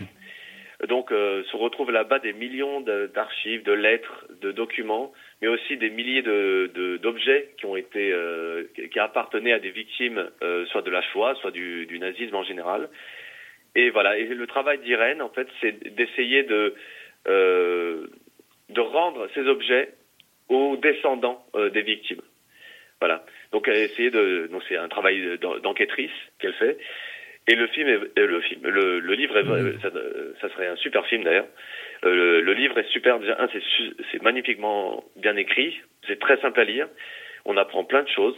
Donc euh, se retrouvent là-bas des millions d'archives, de lettres, de documents, mais aussi des milliers de de- d'objets qui ont été euh, qui appartenaient à des victimes euh, soit de la Shoah, soit du, du nazisme en général. Et voilà. Et le travail d'Irène, en fait, c'est d'essayer de euh, de rendre ces objets aux descendants euh, des victimes. Voilà. Donc elle a essayé de donc c'est un travail d'en- d'enquêtrice qu'elle fait. Et le film, est, euh, le film, le, livre, est, euh, ça, euh, serait un super film d'ailleurs. Euh, le, livre est super. C'est magnifiquement bien écrit, c'est très simple à lire. On apprend plein de choses.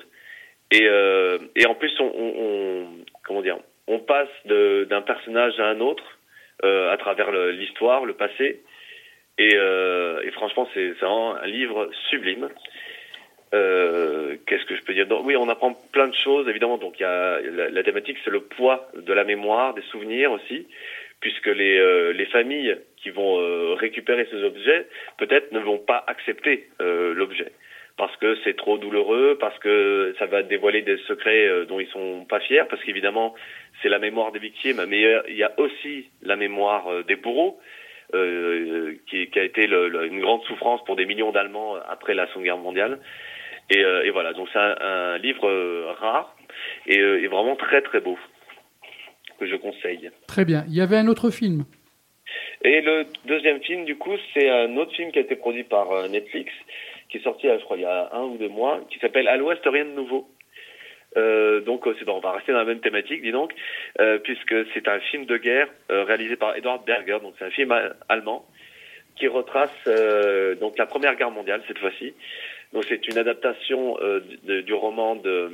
Et, euh, et en plus, on, comment dire, on passe d'un personnage à un autre euh, à travers l'histoire, le passé. Et, euh, et franchement, c'est vraiment un livre sublime. Euh, Qu'est-ce que je peux dire Donc, Oui, on apprend plein de choses, évidemment. Donc, y a la, thématique, c'est le poids de la mémoire, des souvenirs aussi, puisque les, euh, les familles qui vont euh, récupérer ces objets, peut-être ne vont pas accepter euh, l'objet parce que c'est trop douloureux, parce que ça va dévoiler des secrets euh, dont ils sont pas fiers, parce qu'évidemment c'est la mémoire des victimes, mais il y a aussi la mémoire des bourreaux, euh, qui, qui a été le- le- une grande souffrance pour des millions d'Allemands après la Seconde Guerre mondiale. Et, euh, et voilà, donc c'est un, un livre euh, rare et, euh, et vraiment très très beau que je conseille. Très bien. Il y avait un autre film? Et le deuxième film, du coup, c'est un autre film qui a été produit par Netflix, qui est sorti, je crois, il y a un ou deux mois, qui s'appelle À l'Ouest, rien de nouveau. Euh, donc, euh, on va rester dans la même thématique, dis donc, euh, puisque c'est un film de guerre euh, réalisé par Edward Berger, donc c'est un film allemand qui retrace euh, donc la Première Guerre mondiale cette fois-ci. Donc, c'est une adaptation euh, de- du roman de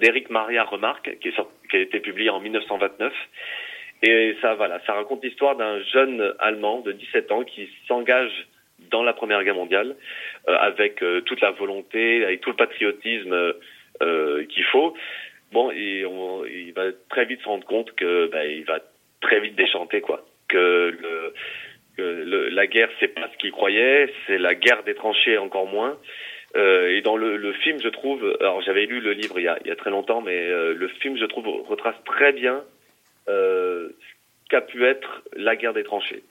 d'Éric Maria Remarque, qui, est sorti- qui a été publié en 1929. Et ça, voilà, ça raconte l'histoire d'un jeune Allemand de 17 ans qui s'engage dans la Première Guerre mondiale avec toute la volonté, avec tout le patriotisme qu'il faut. Bon, il va très vite se rendre compte que ben, il va très vite déchanter quoi. Que, la guerre c'est pas ce qu'il croyait, c'est la guerre des tranchées encore moins. Euh, et dans le, film, je trouve, alors j'avais lu le livre il y a, très longtemps, mais euh, le film, je trouve, retrace très bien euh, ce qu'a pu être la guerre des tranchées,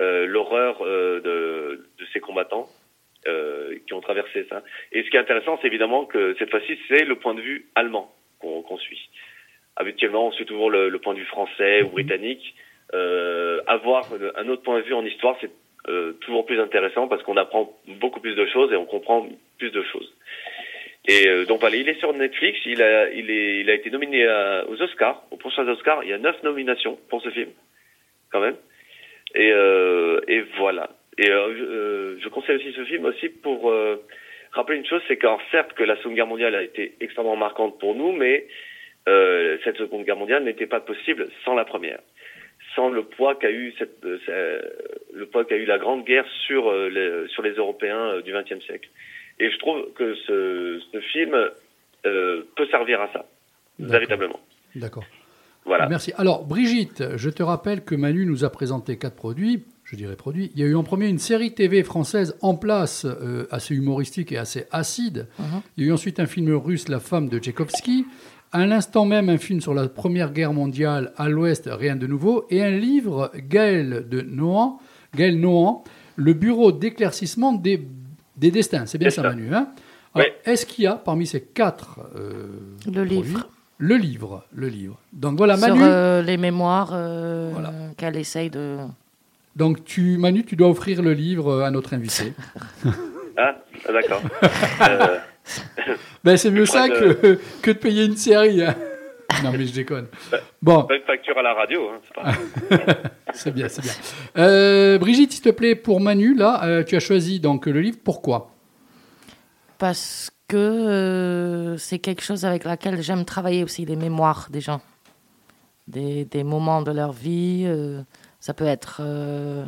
euh, l'horreur euh, de, de ces combattants euh, qui ont traversé ça. Et ce qui est intéressant, c'est évidemment que cette fois-ci, c'est le point de vue allemand qu'on qu'on suit. Habituellement, on suit toujours le, le point de vue français ou britannique. Euh, avoir un autre point de vue en histoire, c'est euh, toujours plus intéressant parce qu'on apprend beaucoup plus de choses et on comprend plus de choses. Et euh, donc voilà, il est sur Netflix. Il a, il est, il a été nominé à- aux Oscars, aux prochains Oscars. Il y a neuf nominations pour ce film, quand même. Et, euh, et voilà. Et euh, je, euh, je conseille aussi ce film aussi pour euh, rappeler une chose, c'est qu'en certes que la Seconde Guerre mondiale a été extrêmement marquante pour nous, mais euh, cette Seconde Guerre mondiale n'était pas possible sans la première, sans le poids qu'a eu cette, euh, ce- le poids qu'a eu la Grande Guerre sur euh, les, sur les Européens euh, du XXe siècle. Et je trouve que ce, ce film euh, peut servir à ça, véritablement. D'accord. Voilà. Merci. Alors, Brigitte, je te rappelle que Manu nous a présenté quatre produits. Je dirais produits. Il y a eu en premier une série TV française en place, euh, assez humoristique et assez acide. Mhm. Il y a eu ensuite un film russe, La femme de Tchaïkovski. À l'instant même, un film sur la Première Guerre mondiale, À l'Ouest, rien de nouveau. Et un livre, Gaël de Nohan, Gaël Nohan, Le bureau d'éclaircissement des, des destins. C'est bien ça, Destin. Manu. Hein? Est-ce qu'il y a parmi ces quatre euh, Le livre. le livre, le livre. Donc voilà, Sur Manu. euh, les mémoires euh, Voilà. qu'elle essaye de. Donc tu, Manu, tu dois offrir le livre à notre invité. Ah, d'accord. euh, ben c'est mieux ça que, que de payer une série. hein. Non mais je déconne. Bon, pas une facture à la radio, hein, c'est pas. c'est bien, c'est bien. Euh, Brigitte, s'il te plaît, pour Manu, là, euh, tu as choisi donc le livre. Pourquoi? Parce que euh, c'est quelque chose avec laquelle j'aime travailler aussi, les mémoires des gens. Des, des moments de leur vie. Ça peut être. euh,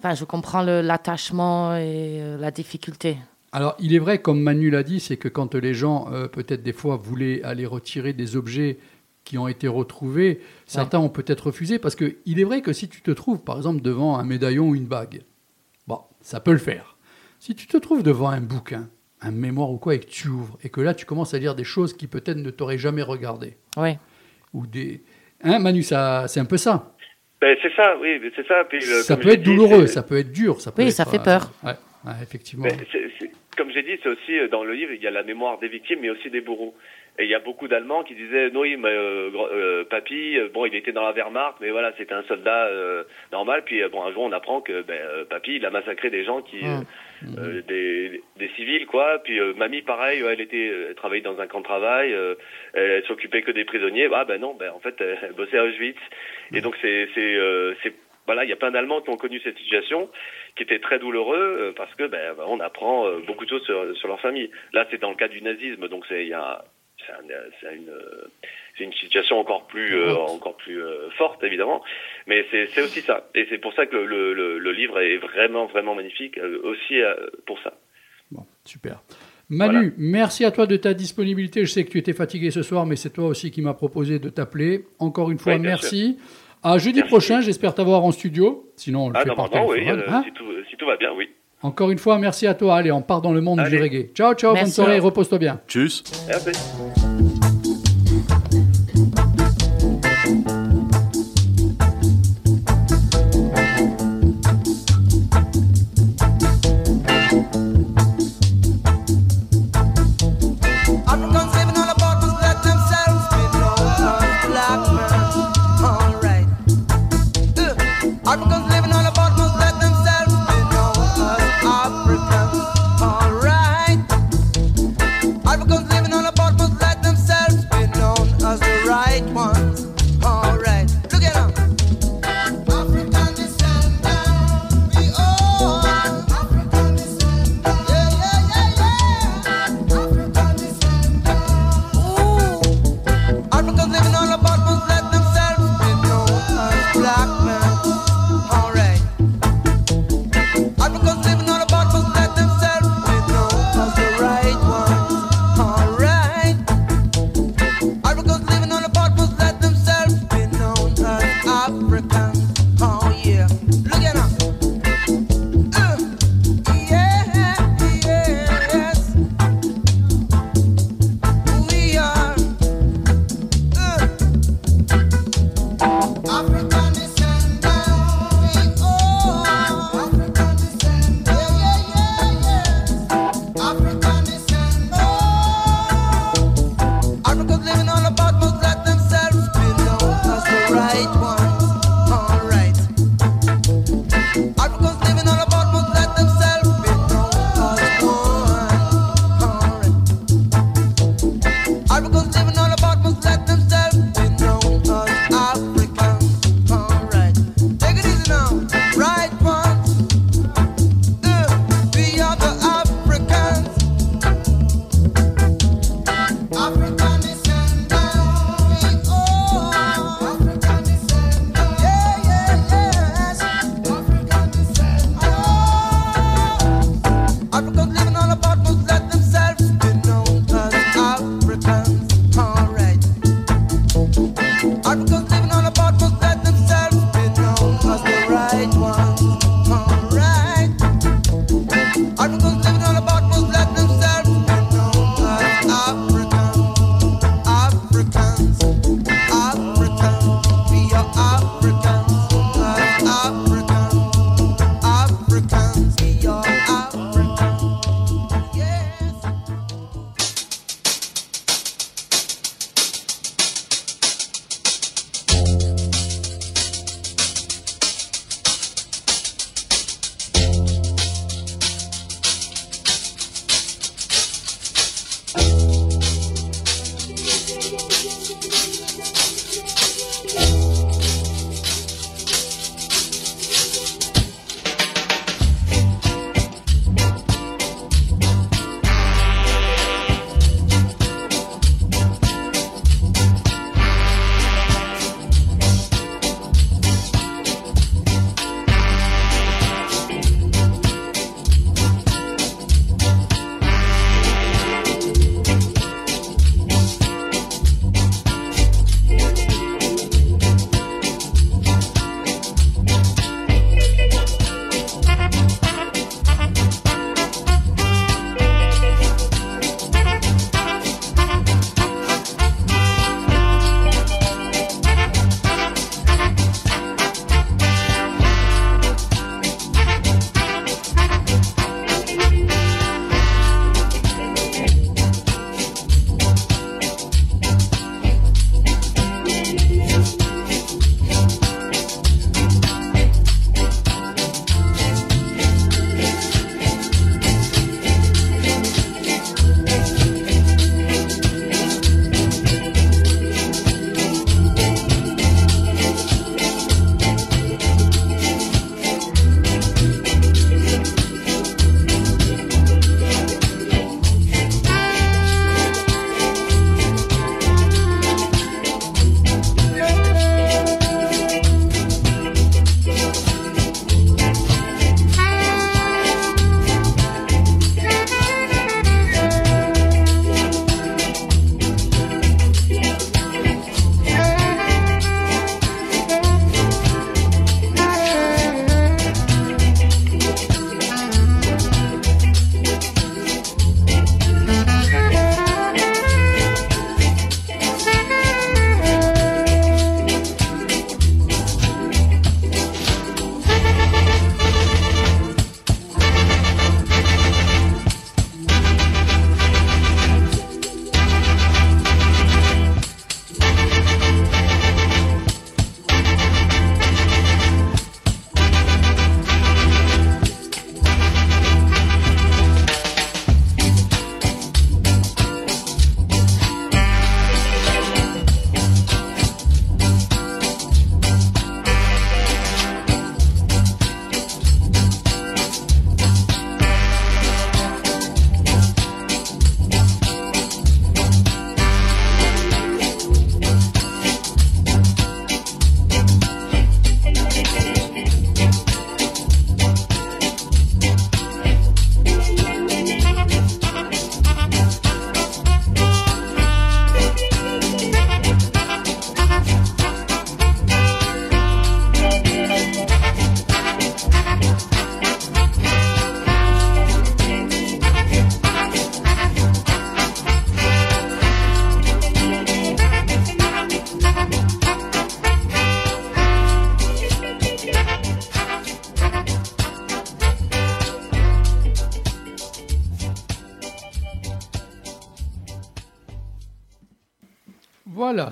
Enfin, je comprends l'attachement et euh, la difficulté. Alors, il est vrai, comme Manu l'a dit, c'est que quand les gens, euh, peut-être des fois, voulaient aller retirer des objets qui ont été retrouvés, certains ont peut-être refusé, parce que il est vrai que si tu te trouves, par exemple, devant un médaillon ou une bague, bon, ça peut le faire. Si tu te trouves devant un bouquin, un mémoire ou quoi, et que tu ouvres, et que là, tu commences à lire des choses qui peut-être ne t'auraient jamais regardé, Oui. ou des... Hein, Manu, ça, c'est un peu ça. Ben, c'est ça, oui, c'est ça. Puis, euh, ça peut être dit, douloureux, ça peut être dur, ça peut Oui, être, ça fait euh, peur. ouais, ouais, effectivement. Ben, c'est- c'est- comme j'ai dit, c'est aussi euh, dans le livre, il y a la mémoire des victimes, mais aussi des bourreaux. Et il y a beaucoup d'Allemands qui disaient, non, oui, mais euh, euh, papy, euh, bon, il était dans la Wehrmacht, mais voilà, c'était un soldat euh, normal. Puis euh, bon, un jour, on apprend que ben, euh, papy, il a massacré des gens qui, euh, euh, des, des civils, quoi. Puis euh, mamie, pareil, ouais, elle était, elle travaillait dans un camp de travail, euh, elle s'occupait que des prisonniers. Ah ben non, ben en fait, elle, elle bossait à Auschwitz. Et donc c'est, c'est, euh, c'est voilà, il y a plein d'Allemands qui ont connu cette situation, qui était très douloureux euh, parce que ben on apprend euh, beaucoup de choses sur, sur leur famille. Là, c'est dans le cas du nazisme, donc c'est il y a c'est un- c'est une euh, c'est une situation encore plus euh, encore plus euh, forte évidemment, mais c'est c'est aussi ça. Et c'est pour ça que le, le, le- le livre est vraiment vraiment magnifique euh, aussi euh, pour ça. Bon, super. Manu, merci à toi de ta disponibilité. Je sais que tu étais fatigué ce soir, mais c'est toi aussi qui m'as proposé de t'appeler. Encore une fois, Oui, merci. À jeudi Merci. prochain, j'espère t'avoir en studio. Sinon, on le Ah fait par oui, téléphone. euh, hein. si tout si tout va bien, oui. Encore une fois, merci à toi. Allez, on part dans le monde du reggae. Ciao, ciao, bonne Merci. soirée, repose-toi bien. Tchuss. Merci.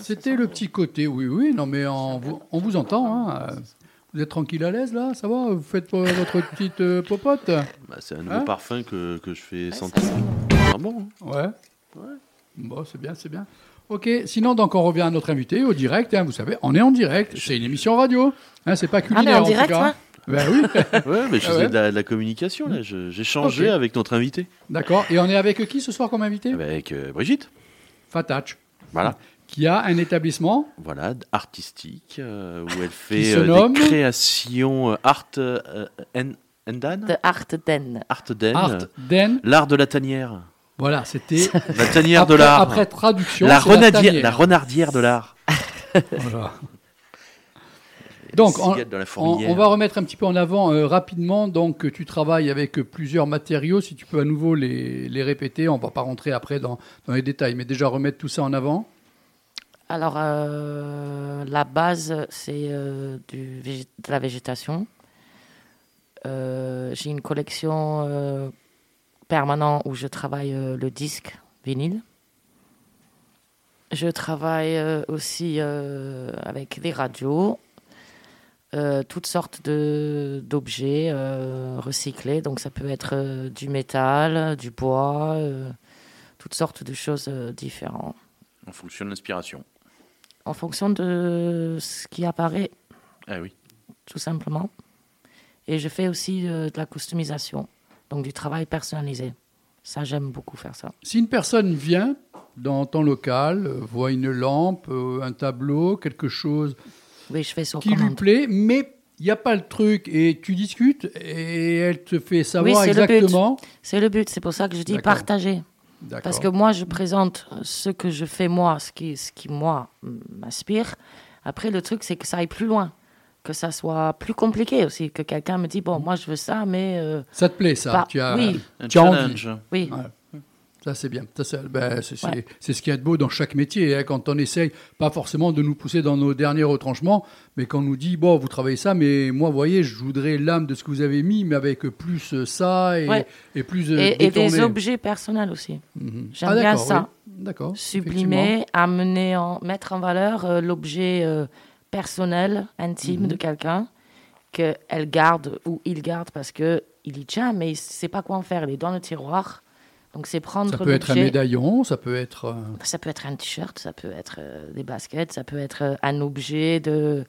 C'était le petit côté. Oui, oui, non, mais on vous, on vous entend. hein. Vous êtes tranquille à l'aise là Ça va? Vous faites euh, votre petite euh, popote? Bah, c'est un nouveau Hein? parfum que, que je fais sentir. Ah bon Ouais. Bon, c'est bien, c'est bien. Ok, sinon, donc on revient à notre invité au direct. hein, vous savez, on est en direct. C'est une émission radio. Hein, c'est pas culinaire. en tout direct, cas, hein. ouais. Ben oui. Ouais, mais je Ah faisais ouais de, la, de la communication là. J'ai changé avec notre invité. D'accord. Et on est avec qui ce soir comme invité? Avec euh, Brigitte. Fatach, Voilà. Qui a un établissement. Voilà, artistique, euh, où elle fait euh, nomme des créations euh, art euh, en, endan De Art Den. Art den, Art Den. l'art de la tanière. Voilà, c'était. La tanière de l'art. après traduction. la, renardière, tanière. la renardière de l'art. Voilà. Donc, on, va remettre un petit peu en avant euh, rapidement. Donc, tu travailles avec plusieurs matériaux. Si tu peux à nouveau les, les répéter, on va pas rentrer après dans, dans les détails, mais déjà remettre tout ça en avant. Alors, euh, la base, c'est euh, de la végétation. Euh, J'ai une collection permanente où je travaille le disque vinyle. Je travaille aussi avec des radios, toutes sortes d'objets recyclés. Donc, ça peut être du métal, du bois, toutes sortes de choses différentes En fonction de l'inspiration. En fonction de ce qui apparaît, Ah oui. tout simplement. Et je fais aussi euh, de la customisation, donc du travail personnalisé. Ça, j'aime beaucoup faire ça. Si une personne vient dans ton local, euh, voit une lampe, euh, un tableau, quelque chose Oui, je fais sur qui lui plaît, mais il n'y a pas le truc et tu discutes et elle te fait savoir but. exactement. C'est le but, c'est pour ça que je dis partager. Parce que moi, je présente ce que je fais moi, ce qui, ce qui moi, m'inspire. Après, le truc, c'est que ça aille plus loin, que ça soit plus compliqué aussi, que quelqu'un me dit, bon, moi, je veux ça, mais... euh, Ça te plaît, ça? Bah, tu as, oui. Un tu as envie. challenge. oui, Ouais. Ça, c'est bien. Ça, c'est ben, c'est- c'est- Ouais. c'est ce qui est de beau dans chaque métier. hein, quand on essaye, pas forcément de nous pousser dans nos derniers retranchements, mais quand on nous dit, bon, vous travaillez ça, mais moi, vous voyez, je voudrais l'âme de ce que vous avez mis, mais avec plus euh, ça et, Ouais. et plus euh, et, et des objets personnels aussi. Mhm. J'aime Ah, bien ça. oui. D'accord. sublimer, amener en, mettre en valeur euh, l'objet euh, personnel, intime Mhm. de quelqu'un qu'elle garde ou il garde parce que il y tient, mais il ne sait pas quoi en faire. Il est dans le tiroir. Donc c'est prendre Ça peut être un médaillon, ça peut être. euh, Ça peut être un t-shirt, ça peut être euh, des baskets, ça peut être euh, un objet de,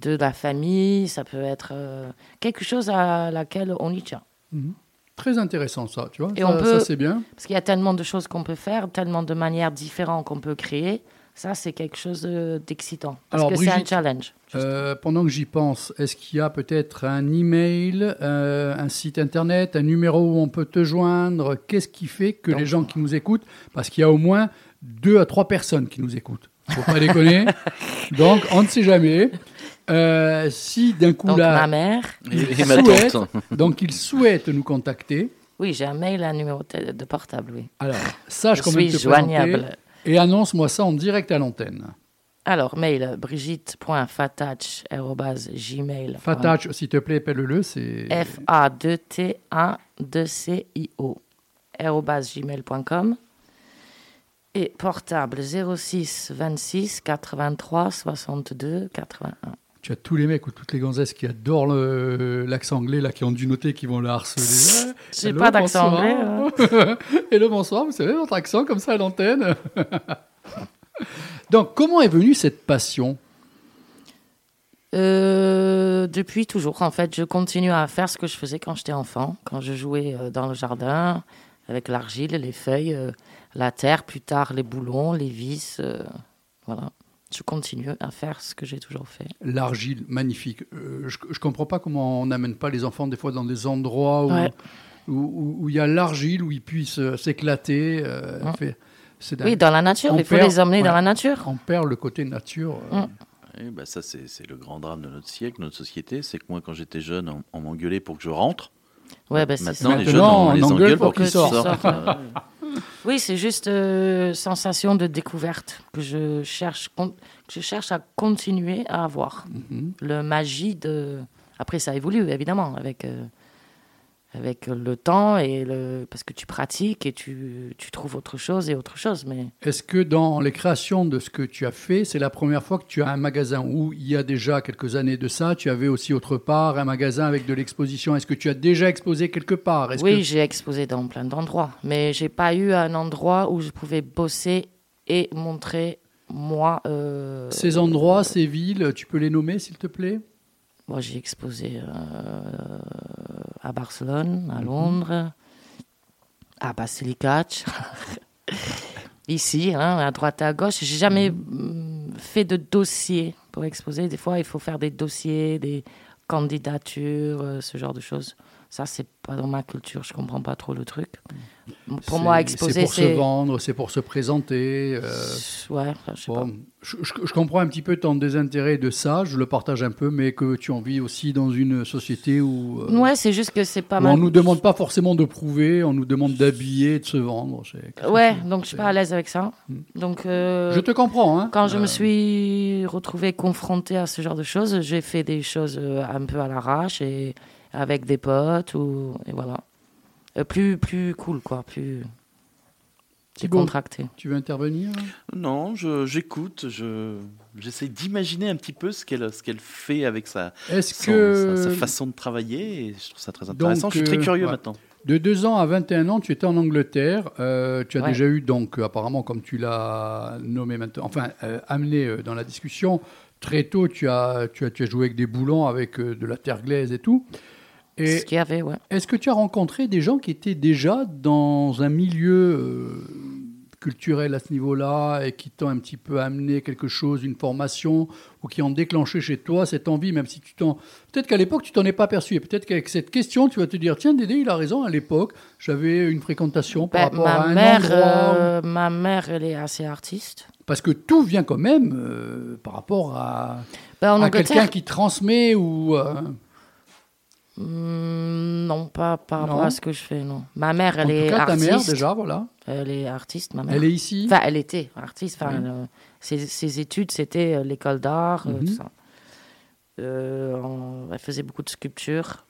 de la famille, ça peut être euh, quelque chose à laquelle on y tient. mhm. Très intéressant, ça, tu vois. Et ça, on peut- ça, c'est bien. Parce qu'il y a tellement de choses qu'on peut faire, tellement de manières différentes qu'on peut créer. Ça, c'est quelque chose d'excitant. Parce Alors, que c'est un challenge. Euh, pendant que j'y pense, est-ce qu'il y a peut-être un email, euh, un site internet, un numéro où on peut te joindre? Qu'est-ce qui fait que les gens qui nous écoutent, parce qu'il y a au moins deux à trois personnes qui nous écoutent, faut pas déconner. Donc, on ne sait jamais. Euh, si d'un coup Donc, là, ma mère. Et, et ma souhaite, tante. donc ils souhaitent nous contacter, Oui, j'ai un mail, un numéro de, portable, oui. alors sache Je même suis te présenter joignable. Et annonce-moi ça en direct à l'antenne. Alors, mail brigitte.fatach.gmail. Fatach, s'il te plaît, appelle-le, c'est F-A-2-T-A-2-C-I-O. arobase gmail.com. Et portable 06 26 83 62 81. Tu as tous les mecs ou toutes les gonzesses qui adorent le- l'accent anglais, là, qui ont dû noter, qui vont le harceler. J'ai pas d'accent anglais. hein. Hello, bonsoir, vous savez votre accent comme ça à l'antenne? Donc, comment est venue cette passion? Euh, depuis toujours, en fait, je continue à faire ce que je faisais quand j'étais enfant, quand je jouais euh, dans le jardin avec l'argile, les feuilles, euh, la terre, plus tard les boulons, les vis. euh, voilà. Je continue à faire ce que j'ai toujours fait. L'argile, magnifique. Euh, je ne comprends pas comment on n'amène pas les enfants des fois dans des endroits où Ouais. où- où- où il y a l'argile, où ils puissent euh, s'éclater. euh, Ouais. fait- c'est Oui, dans la nature, On il faut perd- les emmener ouais. dans la nature. On perd le côté nature. euh. Eh ben, ça, c'est le grand drame de notre siècle, notre société. C'est que moi, quand j'étais jeune, on, on m'engueulait pour que je rentre. Ouais, bah, Maintenant, les Maintenant, jeunes, on on les engueule pour qu'ils sortent. Oui, c'est juste euh, sensation de découverte que je cherche, con- que je cherche à continuer à avoir. mhm. Le magie de. Après, ça évolue évidemment avec euh, avec le temps et le parce que tu pratiques et tu, tu trouves autre chose et autre chose. Mais Est-ce que dans les créations de ce que tu as fait, c'est la première fois que tu as un magasin où il y a déjà quelques années de ça, tu avais aussi autre part un magasin avec de l'exposition? Est-ce que tu as déjà exposé quelque part? Oui, que- j'ai exposé dans plein d'endroits, mais j'ai pas eu un endroit où je pouvais bosser et montrer moi. euh, Ces endroits, ces villes, tu peux les nommer s'il te plaît? Moi, j'ai exposé euh, à Barcelone, Mhm. à Londres, à Basilicate, ici, hein, à droite et à gauche. J'ai jamais Mhm. mm, fait de dossier pour exposer. Des fois, il faut faire des dossiers, des candidatures, euh, ce genre de choses. Ça, c'est pas dans ma culture, je comprends pas trop le truc. Pour C'est- moi, C'est exposer, pour se c'est. vendre, c'est pour se présenter. euh, Ouais, je sais bon, je, je- je comprends un petit peu ton désintérêt de ça, je le partage un peu, mais que tu en vis aussi dans une société où, euh, pas. Ouais, c'est juste que c'est pas mal. on nous demande pas forcément de prouver, on nous demande d'habiller, de se vendre. c'est Ouais, donc je suis pas à l'aise avec ça. Donc. euh, Je te comprends. Hein. Quand je me suis retrouvée confrontée à ce genre de choses, j'ai fait des choses un peu à l'arrache et avec des potes ou et voilà. Euh, plus plus cool quoi, plus Thibaut, décontracté. tu veux intervenir? Non, je- j'écoute, je, j'essaie d'imaginer un petit peu ce qu'elle, ce qu'elle fait avec sa, Est-ce son- que sa, sa façon de travailler et je trouve ça très intéressant. Donc, je suis très euh, curieux ouais. maintenant. De 2 ans à 21 ans, tu étais en Angleterre. Euh, tu as Ouais. déjà eu, donc, apparemment, comme tu l'as nommé maintenant, enfin, euh, amené euh, dans la discussion, très tôt, tu as, tu as, tu as joué avec des boulons, avec euh, de la terre glaise et tout. Et Ce qu'il y avait, ouais. est-ce que tu as rencontré des gens qui étaient déjà dans un milieu euh, culturel à ce niveau-là et qui t'ont un petit peu amené quelque chose, une formation, ou qui ont déclenché chez toi cette envie, même si tu t'en... Peut-être qu'à l'époque, tu t'en es pas perçu. Et peut-être qu'avec cette question, tu vas te dire, tiens, Dédé, il a raison, à l'époque, j'avais une fréquentation par Ben, rapport à ma un mère, endroit. euh, ma mère, elle est assez artiste. Parce que tout vient quand même euh, par rapport à, Ben, en à quelqu'un qui transmet ou... hmm, non, pas par rapport à ce que je fais, non. Ma mère, elle en est tout cas, ta artiste. mère, déjà, voilà. Elle est artiste, ma mère. Elle est ici. Enfin, elle était artiste. Enfin, Oui. euh, ses, ses études, c'était euh, l'école d'art, euh, Mhm. tout ça. Euh, on- elle faisait beaucoup de sculptures.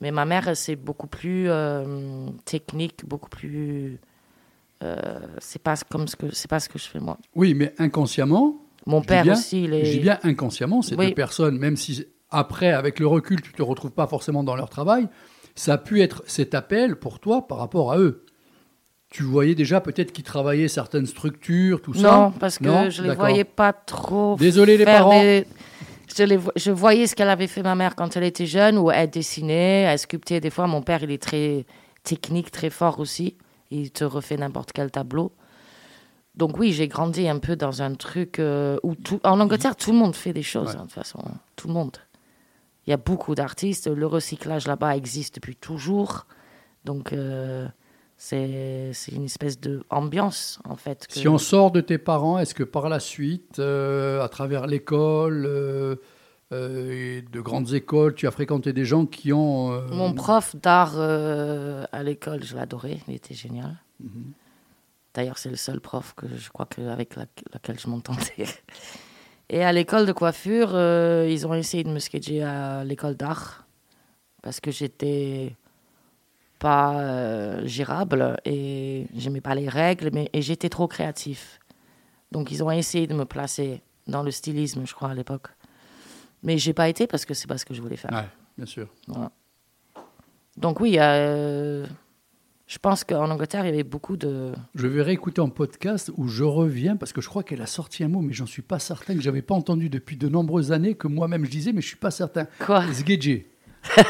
Mais ma mère, c'est beaucoup plus euh, technique, beaucoup plus. euh, c'est pas comme ce que c'est pas ce que je fais moi. Oui, mais inconsciemment, Mon père bien- aussi, il est. Je dis bien inconsciemment, ces Oui. deux personnes, même si après, avec le recul, tu te retrouves pas forcément dans leur travail, ça a pu être cet appel pour toi par rapport à eux. Tu voyais déjà peut-être qu'ils travaillaient certaines structures, tout ça? Non, parce que Non? je les D'accord. voyais pas trop. Désolé, les parents. des- Je, les je voyais ce qu'elle avait fait ma mère quand elle était jeune, où elle dessinait, elle sculptait. Des fois, mon père, il est très technique, très fort aussi. Il te refait n'importe quel tableau. Donc oui, j'ai grandi un peu dans un truc euh, où tout... En Angleterre, tout le monde fait des choses, Ouais. hein, de toute façon. hein. Tout le monde. Il y a beaucoup d'artistes. Le recyclage là-bas existe depuis toujours. Donc euh, c'est une espèce d'ambiance, en fait. que- Si on sort de tes parents, est-ce que par la suite, euh, à travers l'école, euh, euh, et de grandes écoles, tu as fréquenté des gens qui ont... Mon prof d'art à l'école, je l'adorais, il était génial. Mhm. D'ailleurs, c'est le seul prof que je crois que, avec la- laquelle je m'entendais. Et à l'école de coiffure, euh, ils ont essayé de me sketcher à l'école d'art parce que j'étais pas euh, gérable et j'aimais pas les règles, mais et j'étais trop créatif. Donc ils ont essayé de me placer dans le stylisme, je crois à l'époque. Mais j'ai pas été parce que c'est pas ce que je voulais faire. Ouais, bien sûr. Voilà. Donc oui, euh, je pense qu'en Angleterre, il y avait beaucoup de... Je vais réécouter un podcast où je reviens parce que je crois qu'elle a sorti un mot, mais j'en suis pas certain que j'avais pas entendu depuis de nombreuses années que moi-même je disais, mais je suis pas certain. Quoi Sgedje.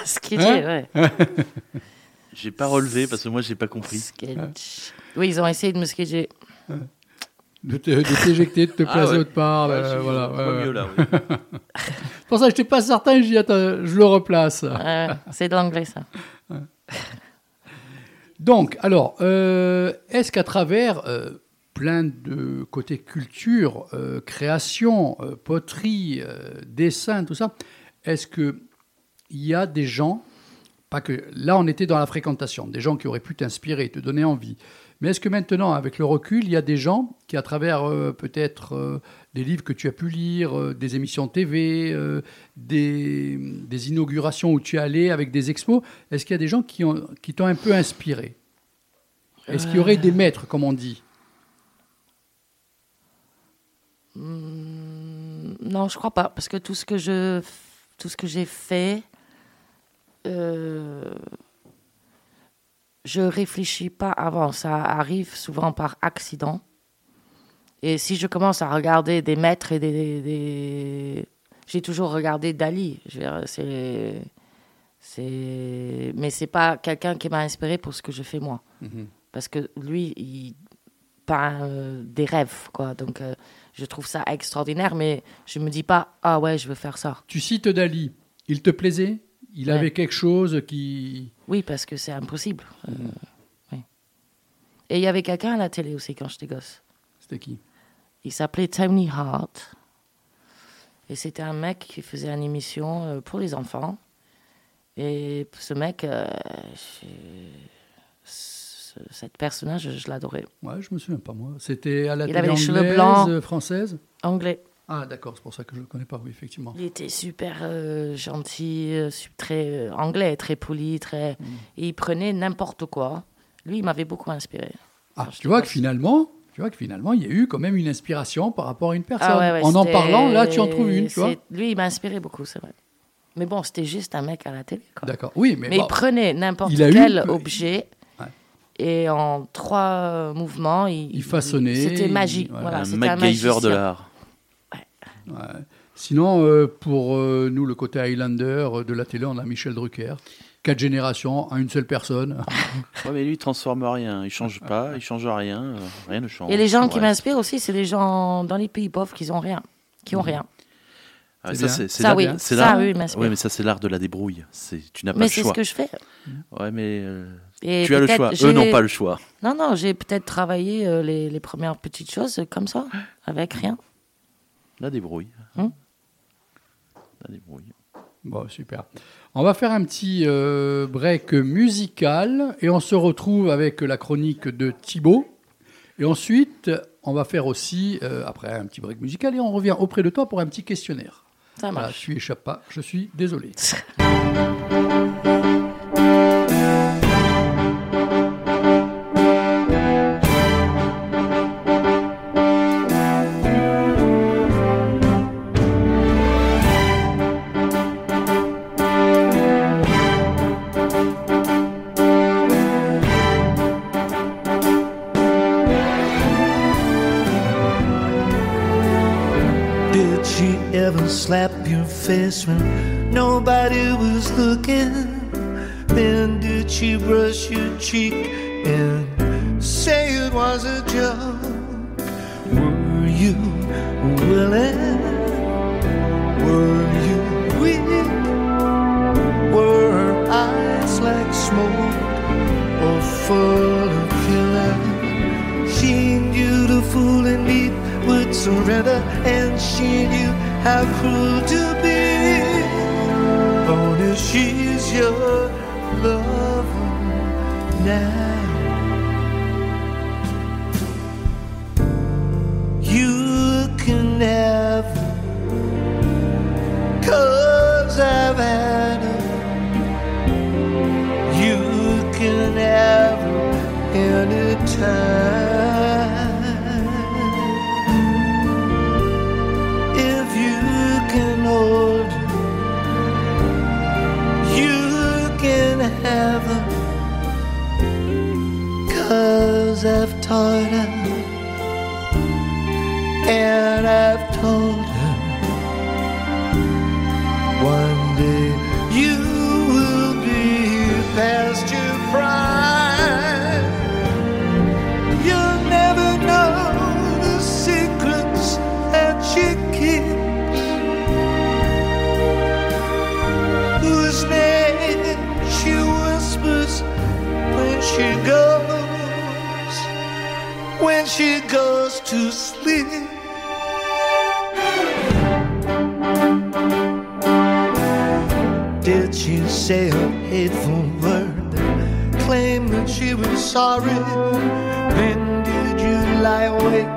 Sketch, Hein ouais. J'ai pas relevé parce que moi j'ai pas compris. Sketch. Oui, ils ont essayé de me sketcher. De te- de t'éjecter, de te Ah placer ouais. autre part. Ouais, euh, voilà, ouais, mieux là. oui. C'est pour ça que je n'étais pas certain, je dis, attends, je le replace. C'est de l'anglais, ça. Donc, alors, euh, est-ce qu'à travers euh, plein de côtés culture, euh, création, poterie, dessin, tout ça, est-ce que il y a des gens, pas que là on était dans la fréquentation, des gens qui auraient pu t'inspirer, te donner envie, mais est-ce que maintenant, avec le recul, il y a des gens qui, à travers euh, peut-être euh, des livres que tu as pu lire, euh, des émissions TV, des, des inaugurations où tu es allé avec des expos, est-ce qu'il y a des gens qui, ont, qui t'ont un peu inspiré? Est-ce qu'il y aurait des maîtres, comme on dit? Hmm, non, je crois pas, parce que tout ce que je, tout ce que j'ai fait, je réfléchis pas avant. Ça arrive souvent par accident. Et si je commence à regarder des maîtres et des, des- j'ai toujours regardé Dali. C'est, c'est, mais c'est pas quelqu'un qui m'a inspiré pour ce que je fais moi, parce que lui, il peint euh, des rêves, quoi. Donc euh, je trouve ça extraordinaire, mais je me dis pas ah ouais, je veux faire ça. Tu cites Dali, il te plaisait? Il Ouais. avait quelque chose qui. Oui, parce que c'est impossible. Euh, oui. Et il y avait quelqu'un à la télé aussi quand j'étais gosse. C'était qui? Il s'appelait Tony Hart. Et c'était un mec qui faisait une émission euh, pour les enfants. Et ce mec, euh, cette personnage, je l'adorais. Ouais, je me souviens pas moi. C'était à la Il télé avait les cheveux anglaise, blancs. euh, française? Anglais. Ah d'accord, c'est pour ça que je le connais pas. Oui, effectivement. Il était super euh, gentil, euh, très euh, anglais, très poli, très. Mm. Et il prenait n'importe quoi. Lui, il m'avait beaucoup inspiré. Ah, tu vois que finalement, tu vois que finalement, il y a eu quand même une inspiration par rapport à une personne. Ah ouais, ouais, en en parlant, là, tu en trouves une, tu vois. Lui, il m'a inspiré beaucoup, c'est vrai. Mais bon, c'était juste un mec à la télé. quoi. D'accord. Oui, mais, Mais, bon, il prenait n'importe eu- quel objet Ouais. et en trois mouvements, il, Il façonnait, C'était il- magique. voilà. Voilà, un c'était un MacGyver de l'art. Ouais. Sinon, euh, pour euh, nous, le côté Highlander euh, de la télé, on a Michel Drucker. Quatre générations en une seule personne. Ouais, mais lui, il transforme rien. Il change pas, il change rien. euh, rien ne change. Et les gens qui m'inspirent aussi, c'est les gens dans les pays pauvres qui ont rien, qui ont Mhm. rien. Ah, C'est ça, bien. c'est c'est Ça, oui. c'est Ça, oui. Ouais, mais ça, c'est l'art de la débrouille. C'est- Tu n'as pas Mais le c'est choix. ce que je fais. Ouais, mais euh, Et tu as le choix. Eux n'ont pas le choix. Non, non, j'ai peut-être travaillé euh, les, les premières petites choses comme ça, avec rien. La débrouille. Hum. La débrouille. Bon, super. On va faire un petit euh, break musical et on se retrouve avec la chronique de Thibaut. Et ensuite, on va faire aussi, euh, après un petit break musical, et on revient auprès de toi pour un petit questionnaire. Ça Voilà, marche. tu échappes pas, je suis désolé. face when nobody was looking? Then did she brush your cheek and say it was a joke? Were you willing? Were you weak? Were her eyes like smoke or full of killing? She knew the fool indeed would surrender, and she knew how cruel to be. Only she's your lover now. Have Joseph Torta. Sorry? Then did you lie awake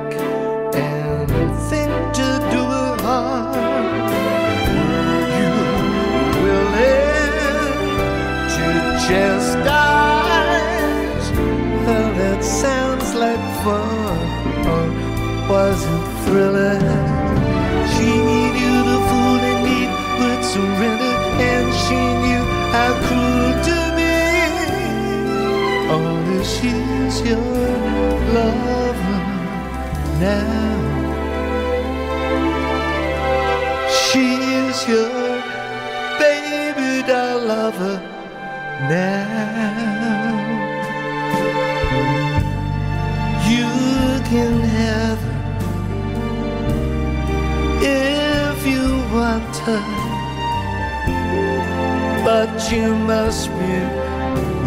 your lover now. She is your baby doll lover now. You can have her if you want her, but you must be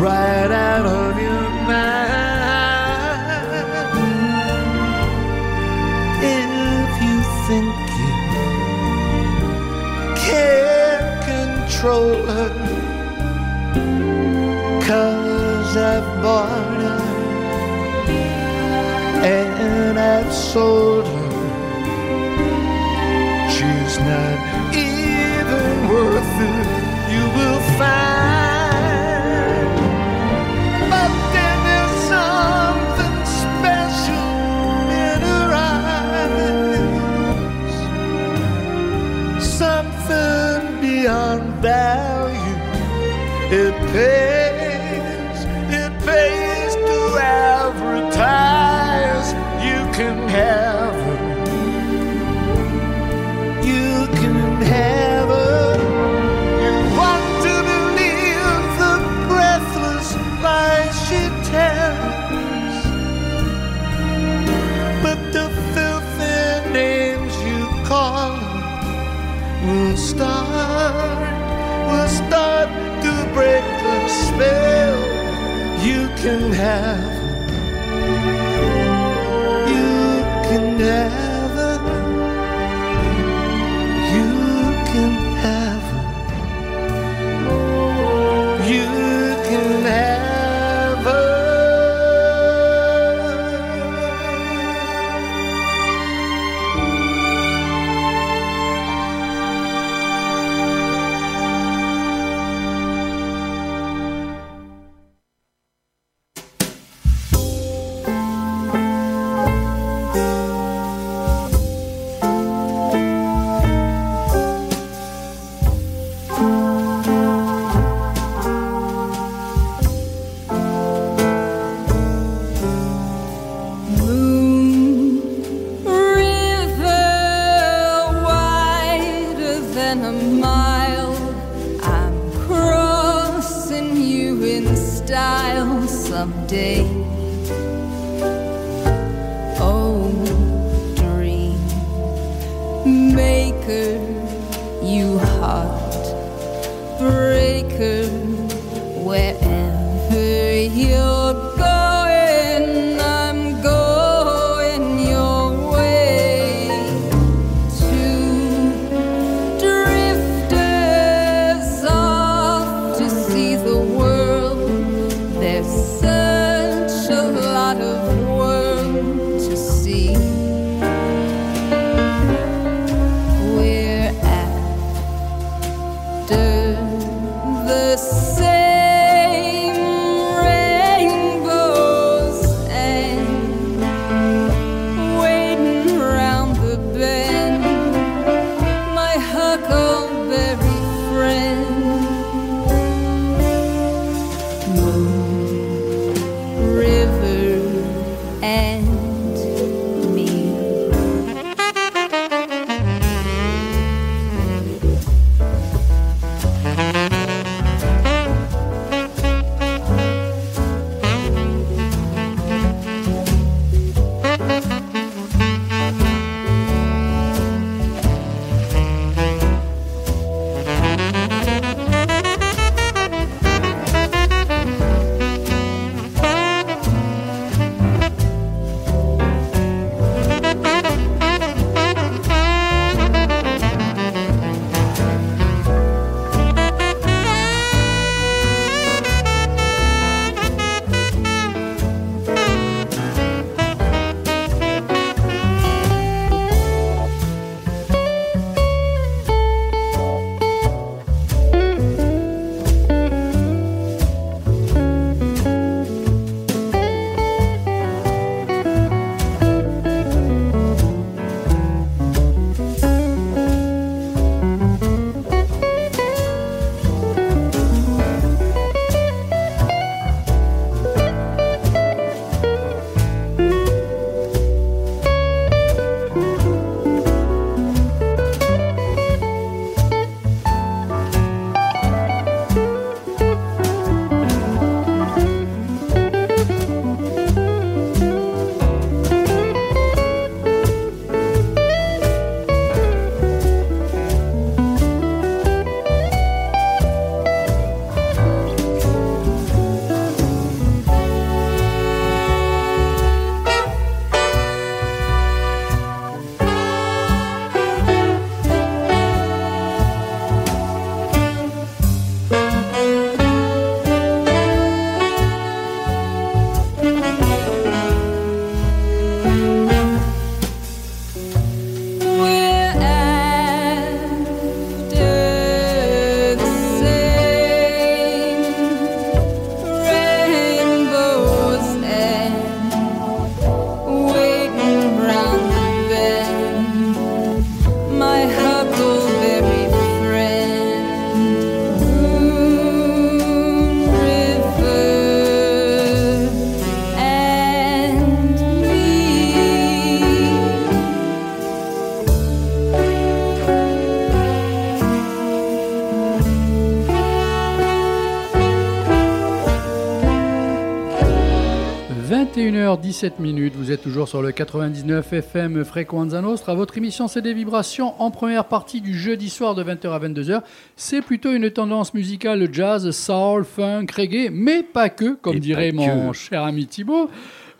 right out of your mind. think you can't control her. Cause I've bought her and I've sold her. She's not even worth it. 嘿。21h17 minutes. Vous êtes toujours sur le 99 FM Frequenza Nostra. Votre émission, c'est des vibrations en première partie du jeudi soir de 20h à 22h. C'est plutôt une tendance musicale jazz, soul, funk, reggae, mais pas que, comme Et dirait mon que. cher ami Thibaut.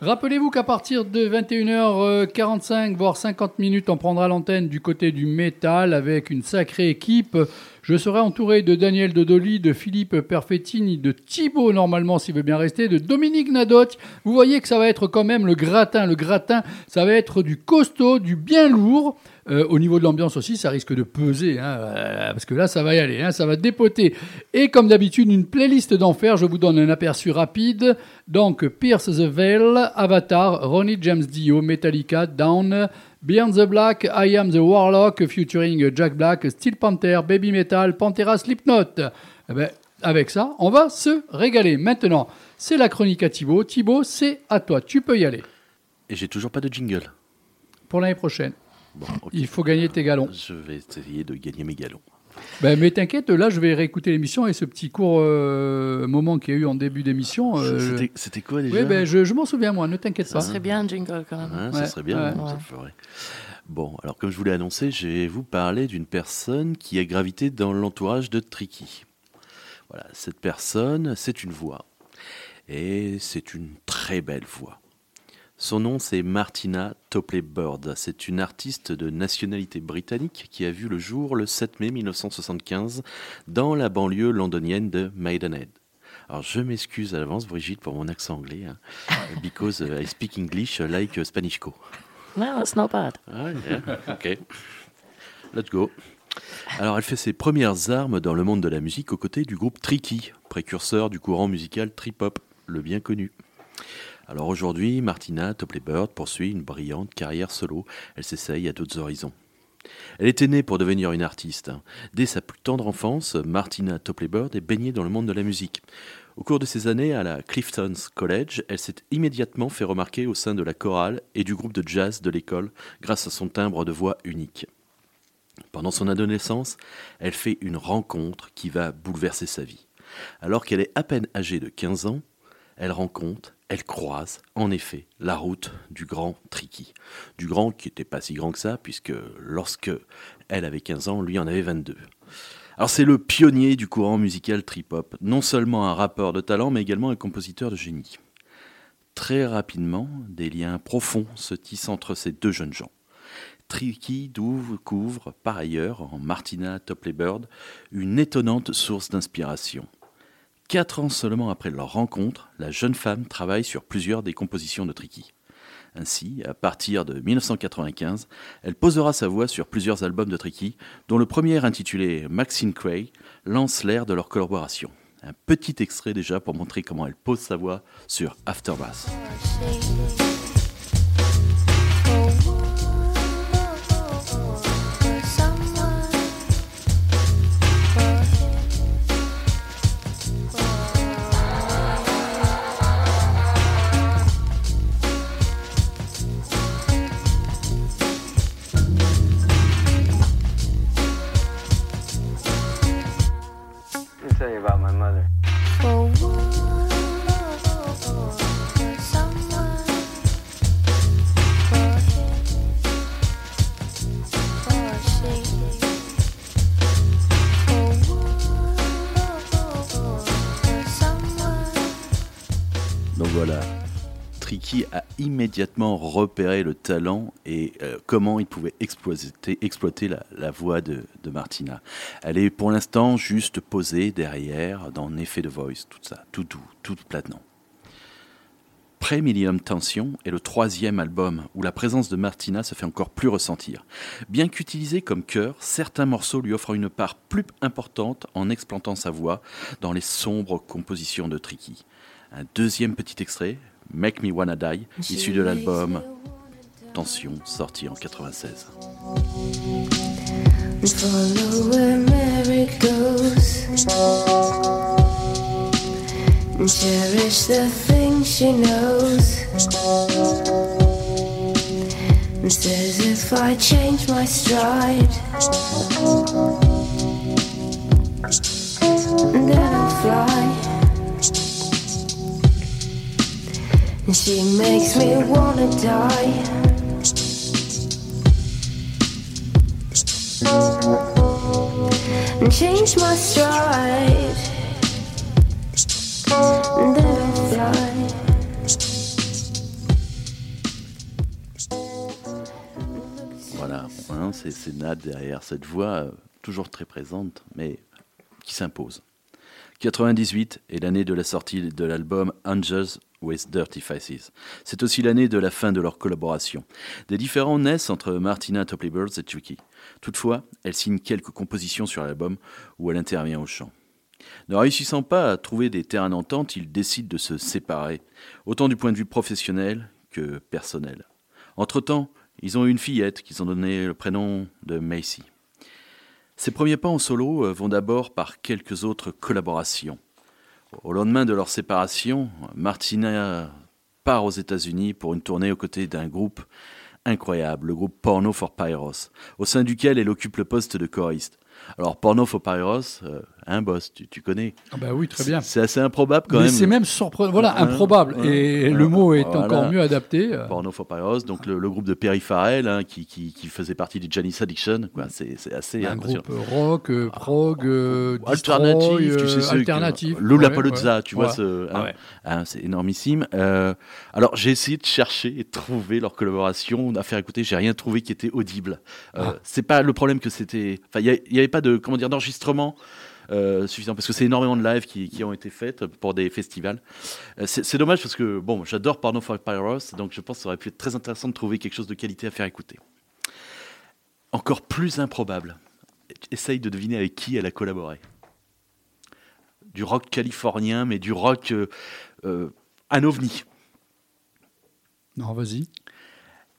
Rappelez-vous qu'à partir de 21h45, voire 50 minutes, on prendra l'antenne du côté du métal avec une sacrée équipe. Je serai entouré de Daniel Dodoli, de Philippe Perfettini, de Thibaut, normalement, s'il veut bien rester, de Dominique Nadotte. Vous voyez que ça va être quand même le gratin. Le gratin, ça va être du costaud, du bien lourd. Euh, au niveau de l'ambiance aussi, ça risque de peser, hein, euh, parce que là, ça va y aller, hein, ça va dépoter. Et comme d'habitude, une playlist d'enfer, je vous donne un aperçu rapide. Donc, Pierce the Veil, Avatar, Ronnie James Dio, Metallica, Down, Beyond the Black, I Am the Warlock, featuring Jack Black, Steel Panther, Baby Metal, Pantera, Slipknot. Eh ben, avec ça, on va se régaler. Maintenant, c'est la chronique à Thibaut. Thibaut, c'est à toi, tu peux y aller. Et j'ai toujours pas de jingle. Pour l'année prochaine, Bon, il faut gagner tes galons. Je vais essayer de gagner mes galons. Ben, mais t'inquiète, là, je vais réécouter l'émission et ce petit court euh, moment qu'il y a eu en début d'émission. euh, C'était- quoi déjà oui, ben, je, je m'en souviens, moi, ne t'inquiète Ça pas. serait bien un jingle quand même. Hein, Ouais, ça serait bien, ouais. ça ferait. Bon, alors comme je vous l'ai annoncé, je vais vous parler d'une personne qui a gravité dans l'entourage de Tricky. Voilà, cette personne, c'est une voix. Et c'est une très belle voix. Son nom, c'est Martina Topley Bird. C'est une artiste de nationalité britannique qui a vu le jour le 7 mai 1975 dans la banlieue londonienne de Maidenhead. Alors, je m'excuse à l'avance, Brigitte, pour mon accent anglais, hein, because I speak English like Spanishco. No, it's not bad. Ah, yeah, ok. Let's go. Alors, elle fait ses premières armes dans le monde de la musique aux côtés du groupe Tricky, précurseur du courant musical trip-hop, le bien connu. Alors aujourd'hui, Martina Topley Bird poursuit une brillante carrière solo. Elle s'essaye à d'autres horizons. Elle était née pour devenir une artiste. Dès sa plus tendre enfance, Martina Topley Bird est baignée dans le monde de la musique. Au cours de ses années à la Clifton's College, elle s'est immédiatement fait remarquer au sein de la chorale et du groupe de jazz de l'école grâce à son timbre de voix unique. Pendant son adolescence, elle fait une rencontre qui va bouleverser sa vie. Alors qu'elle est à peine âgée de 15 ans, elle rencontre, elle croise, en effet, la route du grand Tricky. Du grand qui n'était pas si grand que ça, puisque lorsque elle avait 15 ans, lui en avait 22. Alors c'est le pionnier du courant musical trip-hop, non seulement un rappeur de talent, mais également un compositeur de génie. Très rapidement, des liens profonds se tissent entre ces deux jeunes gens. Tricky couvre par ailleurs, en Martina Topley Bird, une étonnante source d'inspiration. Quatre ans seulement après leur rencontre, la jeune femme travaille sur plusieurs des compositions de Tricky. Ainsi, à partir de 1995, elle posera sa voix sur plusieurs albums de Tricky, dont le premier intitulé Maxine Cray lance l'ère de leur collaboration. Un petit extrait déjà pour montrer comment elle pose sa voix sur Aftermath. Tricky a immédiatement repéré le talent et euh, comment il pouvait exploiter, exploiter la, voix de, Martina. Elle est pour l'instant juste posée derrière dans effet de voice, tout ça, tout doux, tout planant. Pré-Millennium Tension est le troisième album où la présence de Martina se fait encore plus ressentir. Bien qu'utilisé comme chœur, certains morceaux lui offrent une part plus importante en explantant sa voix dans les sombres compositions de Tricky. Un deuxième petit extrait, Make Me Wanna Die, issu de l'album Tension, sorti en 96. Follow where Mary goes. Cherish the things she knows. Says if I change my stride, then I'll fly. And she makes me wanna die. And change my stride. And then fly. Voilà, hein, c'est c'est Nad derrière cette voix euh, toujours très présente, mais qui s'impose. 98 est l'année de la sortie de l'album Angels with Dirty Faces. C'est aussi l'année de la fin de leur collaboration. Des différends naissent entre Martina Topley Birds et Tricky. Toutefois, elle signe quelques compositions sur l'album où elle intervient au chant. Ne réussissant pas à trouver des terrains d'entente, ils décident de se séparer, autant du point de vue professionnel que personnel. Entre-temps, ils ont eu une fillette qu'ils ont donné le prénom de Macy. Ses premiers pas en solo euh, vont d'abord par quelques autres collaborations. Au lendemain de leur séparation, Martina part aux États-Unis pour une tournée aux côtés d'un groupe incroyable, le groupe Porno for Pyros, au sein duquel elle occupe le poste de choriste. Alors, Porno for Pyros, euh, un boss, tu, tu connais. Ah bah oui, très bien. C'est assez improbable quand Mais même. c'est même surprenant. Voilà, Hein, improbable. hein, Et hein, le mot est voilà. encore mieux adapté. Porno for Pyros, donc le, le groupe de Perry Farrell, hein, qui, qui, qui faisait partie des Janice Addiction. C'est c'est assez Un groupe rock, euh, prog, euh, alternatif, destroy, tu sais, euh, que- alternatif. Lola Ouais, Paluzza, ouais. tu vois, Ouais. ce, Ah hein, ouais. hein, c'est énormissime. Euh, alors, j'ai essayé de chercher et de trouver leur collaboration, à faire écouter. J'ai rien trouvé qui était audible. Euh, Ah. C'est pas le problème que c'était. Enfin, il n'y avait pas de comment dire d'enregistrement. Euh, suffisant parce que c'est énormément de lives qui, ont été faites pour des festivals. Euh, c'est dommage parce que bon, j'adore Porno for Pyros, donc je pense que ça aurait pu être très intéressant de trouver quelque chose de qualité à faire écouter. Encore plus improbable, essaye de deviner avec qui elle a collaboré du rock californien, mais du rock euh, euh. Non, vas-y.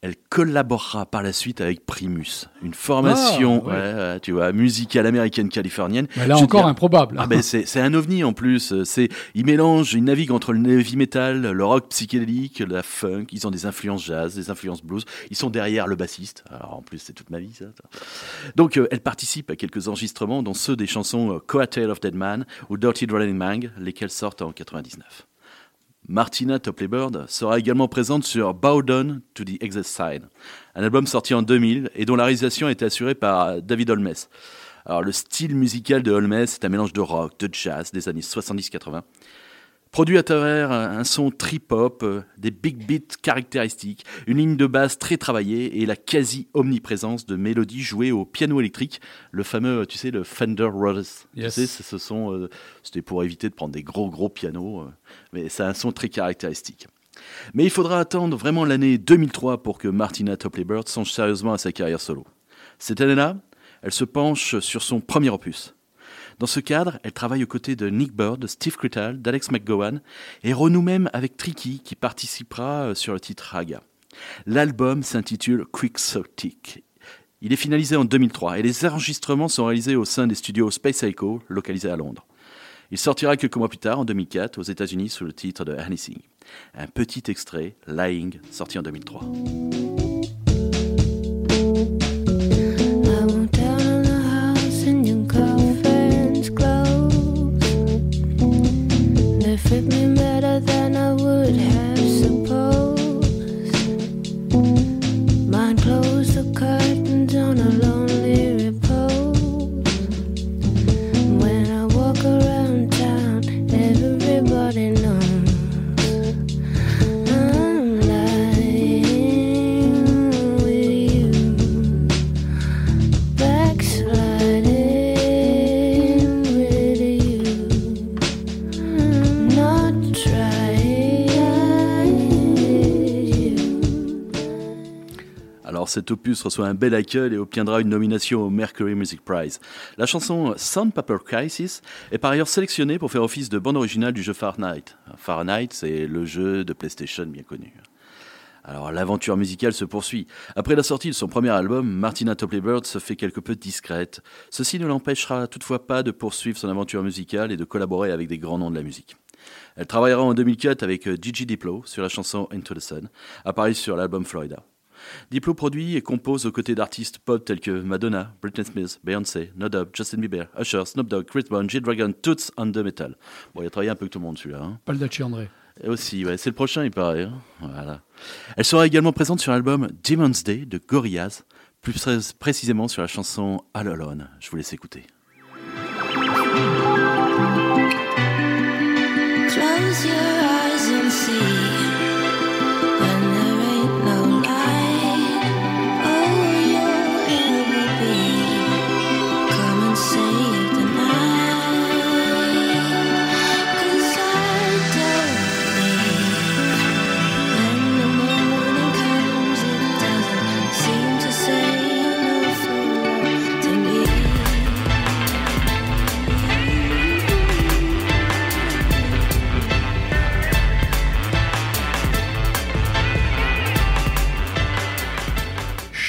Elle collaborera par la suite avec Primus, une formation, Ah, ouais. ouais, ouais, tu vois, musicale américaine californienne. Mais là Je encore improbable. Ah ben c'est un ovni en plus. C'est il mélange, il navigue entre le heavy metal, le rock psychédélique, la funk. Ils ont des influences jazz, des influences blues. Ils sont derrière le bassiste. Alors en plus c'est toute ma vie ça. Donc euh, elle participe à quelques enregistrements, dont ceux des chansons euh, Coattail of Dead Man ou Dirty Running Mang, lesquels sortent en 99. Martina Topley Bird sera également présente sur Bow Down to the Exit Side, un album sorti en 2000 et dont la réalisation a été assurée par David Holmes. Alors le style musical de Holmes est un mélange de rock, de jazz des années 70-80, produit à travers un son trip-hop, euh, des big beats caractéristiques, une ligne de basse très travaillée et la quasi-omniprésence de mélodies jouées au piano électrique, le fameux, tu sais, le Fender Rhodes. Yes. Tu sais, ce- sont, euh, c'était pour éviter de prendre des gros gros pianos, euh, mais a un son très caractéristique. Mais il faudra attendre vraiment l'année 2003 pour que Martina Topley Bird songe sérieusement à sa carrière solo. Cette année-là, elle se penche sur son premier opus. Dans ce cadre, elle travaille aux côtés de Nick Bird, Steve Crittall, d'Alex McGowan et renoue même avec Tricky qui participera euh, sur le titre Raga. L'album s'intitule Quixotic. Il est finalisé en 2003 et les enregistrements sont réalisés au sein des studios Space Echo localisés à Londres. Il sortira quelques mois plus tard, en 2004, aux États-Unis sous le titre de Anything. Un petit extrait, Lying, sorti en 2003. Cet opus reçoit un bel accueil et obtiendra une nomination au Mercury Music Prize. La chanson Sandpaper Crisis est par ailleurs sélectionnée pour faire office de bande originale du jeu Fahrenheit. Fahrenheit, c'est le jeu de PlayStation bien connu. Alors l'aventure musicale se poursuit. Après la sortie de son premier album, Martina Topley Bird se fait quelque peu discrète. Ceci ne l'empêchera toutefois pas de poursuivre son aventure musicale et de collaborer avec des grands noms de la musique. Elle travaillera en 2004 avec Gigi Diplo sur la chanson Into the Sun, apparue sur l'album Florida. Diplo produit et compose aux côtés d'artistes pop tels que Madonna, Britney Spears, Beyoncé, No Doubt, Justin Bieber, Usher, Snoop Dogg, Chris Brown, J Dragon, Toots and the Metal. Bon, il a travaillé un peu avec tout le monde celui-là. hein. Pas le Dachi André. Et Aussi, ouais, c'est le prochain, il paraît. hein. Voilà. Elle sera également présente sur l'album Demon's Day de Gorillaz, plus pré- précisément sur la chanson All Alone. Je vous laisse écouter.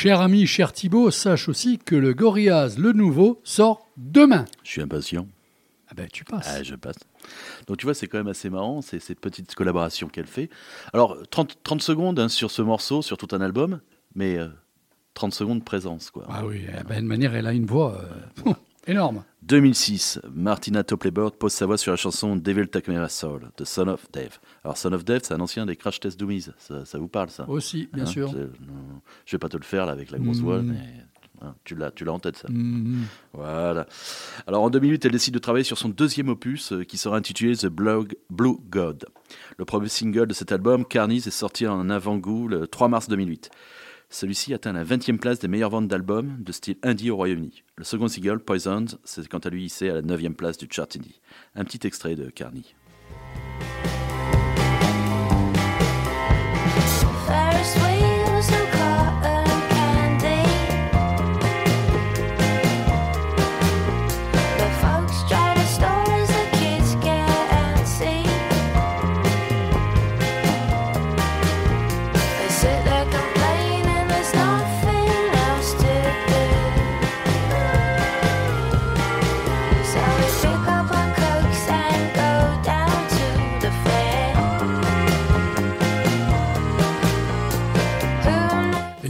Cher ami, cher Thibaut, sache aussi que le Gorillaz, le nouveau, sort demain. Je suis impatient. Ah ben, tu passes. Ah, je passe. Donc tu vois, c'est quand même assez marrant, c'est cette petite collaboration qu'elle fait. Alors, 30, 30 secondes hein, sur ce morceau, sur tout un album, mais euh, 30 secondes de présence, quoi. Ah oui, eh ben, de manière, elle a une voix euh, énorme. 2006, Martina Topley-Bird pose sa voix sur la chanson Devil Take Me Soul de Son of Dave. Alors Son of Dave, c'est un ancien des Crash Test Dummies. Ça, ça vous parle ça? Aussi, bien Hein, sûr. Je vais pas te le faire là avec la grosse Mhm. voix, mais hein, tu l'as, tu l'as en tête ça. Mhm. Voilà. Alors en 2008, elle décide de travailler sur son deuxième opus euh, qui sera intitulé The Blog- Blue God. Le premier single de cet album, Carnies, est sorti en avant-goût le 3 mars 2008. Celui-ci atteint la 20e place des meilleures ventes d'albums de style indie au Royaume-Uni. Le second single, Poisons, c'est quant à lui hissé à la 9e place du chart indie. Un petit extrait de Carney.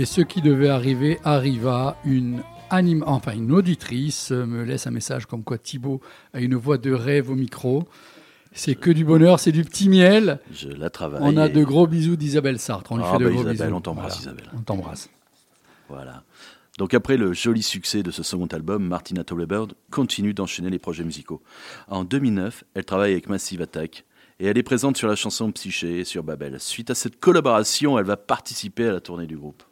Et ce qui devait arriver arriva. Une anime, enfin une auditrice me laisse un message comme quoi Thibaut a une voix de rêve au micro. C'est que du bonheur, c'est du petit miel. Je la travaille. On a et- de gros bisous d'Isabelle Sartre. On lui Ah fait de bah gros Isabelle, bisous. on t'embrasse, Voilà. Isabelle. On t'embrasse. Voilà. Donc après le joli succès de ce second album, Martina Tollebird continue d'enchaîner les projets musicaux. En 2009, elle travaille avec Massive Attack et elle est présente sur la chanson Psyché et sur Babel. Suite à cette collaboration, elle va participer à la tournée du groupe.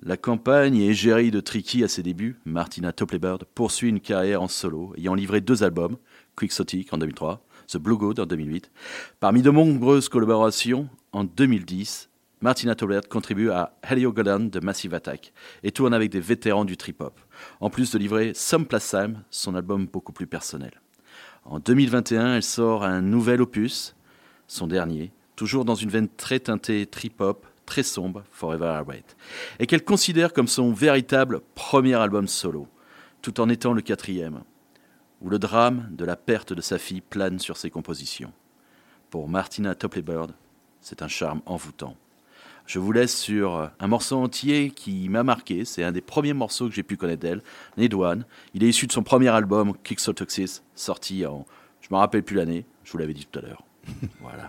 La campagne et égérie de Tricky à ses débuts, Martina Topley-Bird poursuit une carrière en solo, ayant livré deux albums, Quixotic en 2003, The Blue God en 2008. Parmi de nombreuses collaborations, en 2010, Martina Topley-Bird contribue à Helio Golan de Massive Attack et tourne avec des vétérans du trip-hop, en plus de livrer Some Place Time, son album beaucoup plus personnel. En 2021, elle sort un nouvel opus, son dernier, toujours dans une veine très teintée trip-hop, très sombre, Forever I Wait, et qu'elle considère comme son véritable premier album solo, tout en étant le quatrième, où le drame de la perte de sa fille plane sur ses compositions. Pour Martina Topley-Bird, c'est un charme envoûtant. Je vous laisse sur un morceau entier qui m'a marqué. C'est un des premiers morceaux que j'ai pu connaître d'elle, Nedouane. Il est issu de son premier album, Kixotoxis, sorti en. Je me rappelle plus l'année, je vous l'avais dit tout à l'heure. Voilà.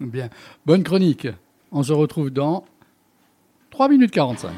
Bien. Bonne chronique. On se retrouve dans 3 minutes 45.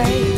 afraid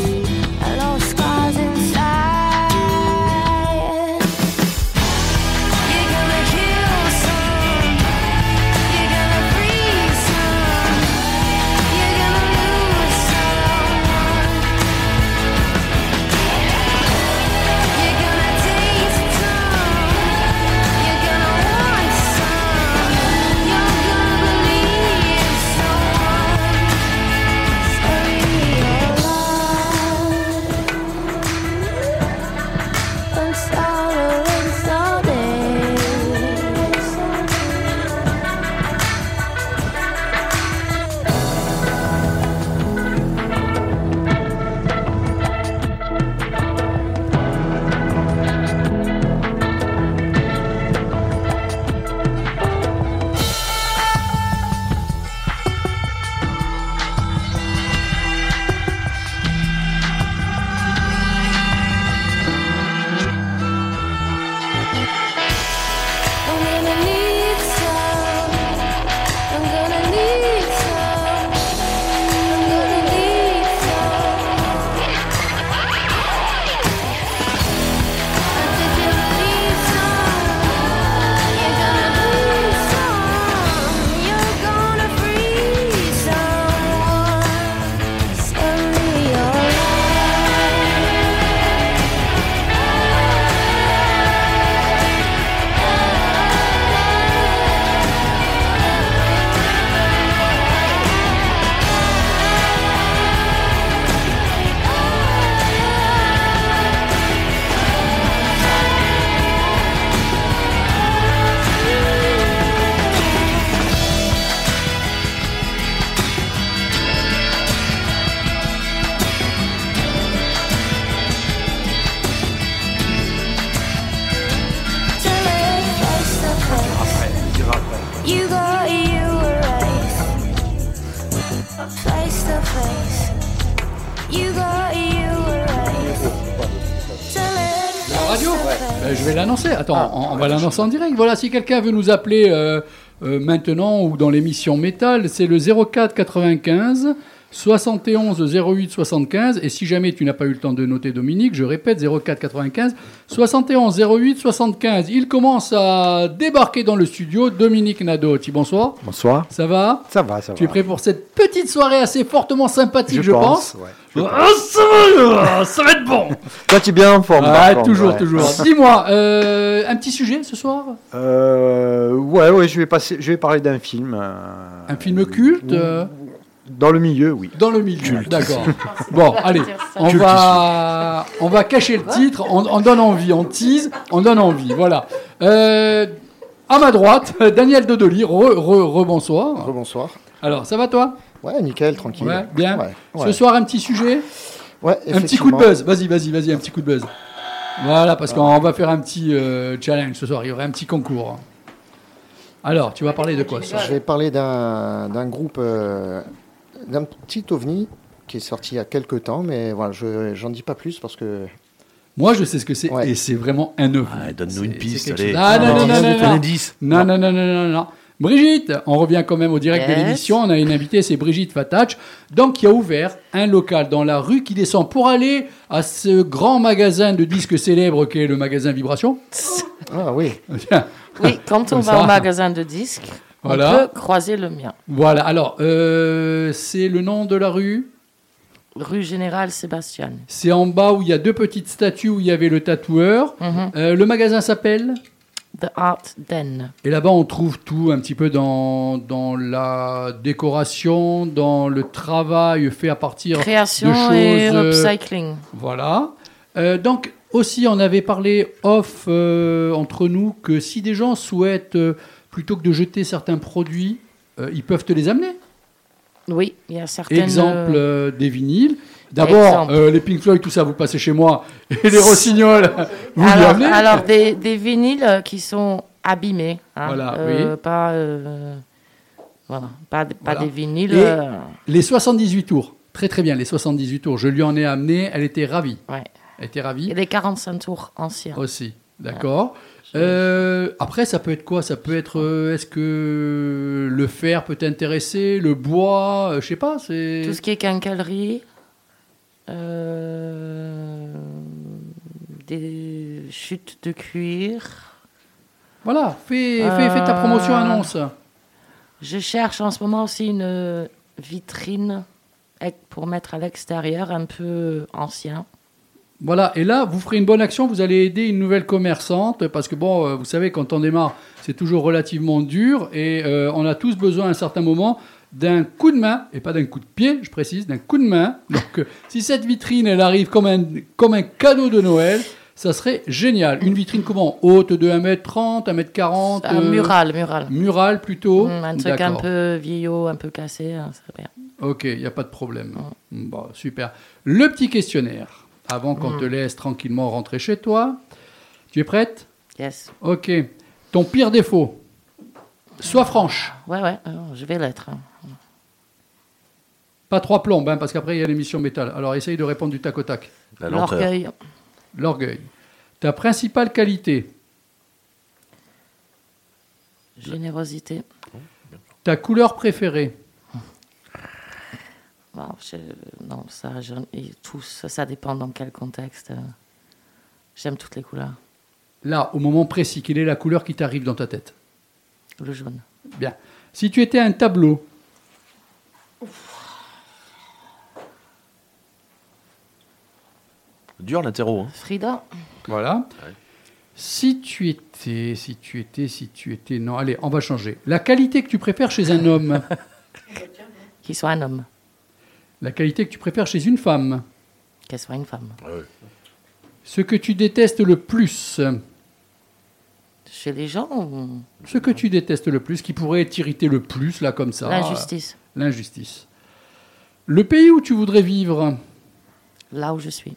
Va l'annoncer en direct. Voilà, si quelqu'un veut nous appeler euh, euh, maintenant ou dans l'émission Métal, c'est le 04 95 71 08 75. Et si jamais tu n'as pas eu le temps de noter Dominique, je répète 04 95 71 08 75. Il commence à débarquer dans le studio. Dominique Nadotti, bonsoir. Bonsoir. Ça va? Ça va, ça Tu es va. prêt pour cette petite soirée assez fortement sympathique, je, pense, ouais. Je Ah, ça, va, ça va être bon. Toi, tu es bien en forme. Ah, toujours, ouais. toujours. Dis-moi, euh, un petit sujet ce soir? Euh, ouais, ouais, je vais passer, je vais parler d'un film. euh, Un film culte Dans le milieu, oui. Dans le milieu, d'accord. Bon, allez, on va, on va cacher le titre, on, on donne envie, on tease, on donne envie, voilà. Euh, à ma droite, Daniel Dodoli, re, re, rebonsoir. Rebonsoir. Alors, ça va toi? Ouais, nickel, tranquille. Ouais, bien. Ouais, Ce soir, un petit sujet? Ouais, Un petit coup de buzz, vas-y, vas-y, vas-y, un petit coup de buzz. Voilà, parce qu'on va faire un petit euh, challenge ce soir, il y aurait un petit concours. Alors, tu vas parler de quoi ce soir? Je vais parler d'un d'un groupe, euh, d'un petit ovni qui est sorti il y a quelques temps, mais voilà, je j'en dis pas plus parce que. Moi, je sais ce que c'est, Ouais. et c'est vraiment un ovni. Ah, donne-nous une piste, allez. Ah, non, non, non, non, non. Non, non, non, non, non, non. Brigitte, on revient quand même au direct de l'émission. On a une invitée, c'est Brigitte Fatach, donc qui a ouvert un local dans la rue qui descend pour aller à ce grand magasin de disques célèbre qu'est le magasin Vibration. Ah oui. Oui, quand on Comme va ça. au magasin de disques, Voilà. on peut croiser le mien. Voilà, alors, euh, c'est le nom de la rue? Rue Générale Sébastien. C'est en bas où il y a deux petites statues où il y avait le tatoueur. Mhm. Euh, le magasin s'appelle? The Art Den. Et là-bas, on trouve tout un petit peu dans, dans la décoration, dans le travail fait à partir Création de choses. et euh, upcycling. Voilà. Euh, donc, aussi, on avait parlé off euh, entre nous que si des gens souhaitent, plutôt que de jeter certains produits, euh, ils peuvent te les amener. Oui, il y a certaines... Exemple, euh, euh, des vinyles. D'abord, euh, les Pink Floyd, tout ça, vous passez chez moi. Et les Rossignols, vous les alors, amenez. alors, des, des vinyles qui sont abîmés. hein, Voilà, oui. Pas, voilà, pas, pas Voilà. des vinyles... Et les 78 tours, très très bien, les 78 tours, je lui en ai amené, elle était ravie. ouais. Elle était ravie Et des 45 tours anciens. aussi, d'accord Euh, après, ça peut être quoi? Ça peut être. euh, Est-ce que le fer peut t'intéresser? Le bois? Euh, Je sais pas. C'est. Tout ce qui est quincaillerie, des chutes de cuir. Voilà, fais, fais, fais ta promotion annonce. Je cherche en ce moment aussi une vitrine pour mettre à l'extérieur, un peu ancien. Voilà, et là, vous ferez une bonne action, vous allez aider une nouvelle commerçante, parce que bon, euh, vous savez, quand on démarre, c'est toujours relativement dur, et euh, on a tous besoin à un certain moment d'un coup de main, et pas d'un coup de pied, je précise, d'un coup de main. Donc, euh, si cette vitrine, elle arrive comme un, comme un cadeau de Noël, ça serait génial. Une vitrine comment? Haute de 1m30, 1m40 Un euh, mural, mural. Mural plutôt? Mm, un truc un peu vieillot, un peu cassé, hein, ça serait bien. Ok, il n'y a pas de problème. Bon, super. Le petit questionnaire, avant qu'on Mm. te laisse tranquillement rentrer chez toi. Tu es prête? Yes. Ok. Ton pire défaut Sois franche. Ouais, ouais, euh, je vais l'être. hein. Pas trois plombes, hein, parce qu'après il y a l'émission métal. Alors essaye de répondre du tac au tac. L'orgueil, L'orgueil. Ta principale qualité générosité. Ta couleur préférée Bon, je- non, ça, je- et tout, ça, ça dépend dans quel contexte. J'aime toutes les couleurs. Là, au moment précis, quelle est la couleur qui t'arrive dans ta tête? Le jaune. Bien. Si tu étais un tableau, Dur l'interro. Hein. Frida, Voilà. Ouais. Si tu étais, si tu étais, si tu étais, non, allez, on va changer. La qualité que tu préfères chez un homme, qu'il soit un homme, la qualité que tu préfères chez une femme, qu'elle soit une femme. ce que tu détestes le plus, Chez les gens, ou- ce que tu détestes le plus, qui pourrait t'irriter le plus, là, comme ça. l'injustice, L'injustice. Le pays où tu voudrais vivre, là où je suis,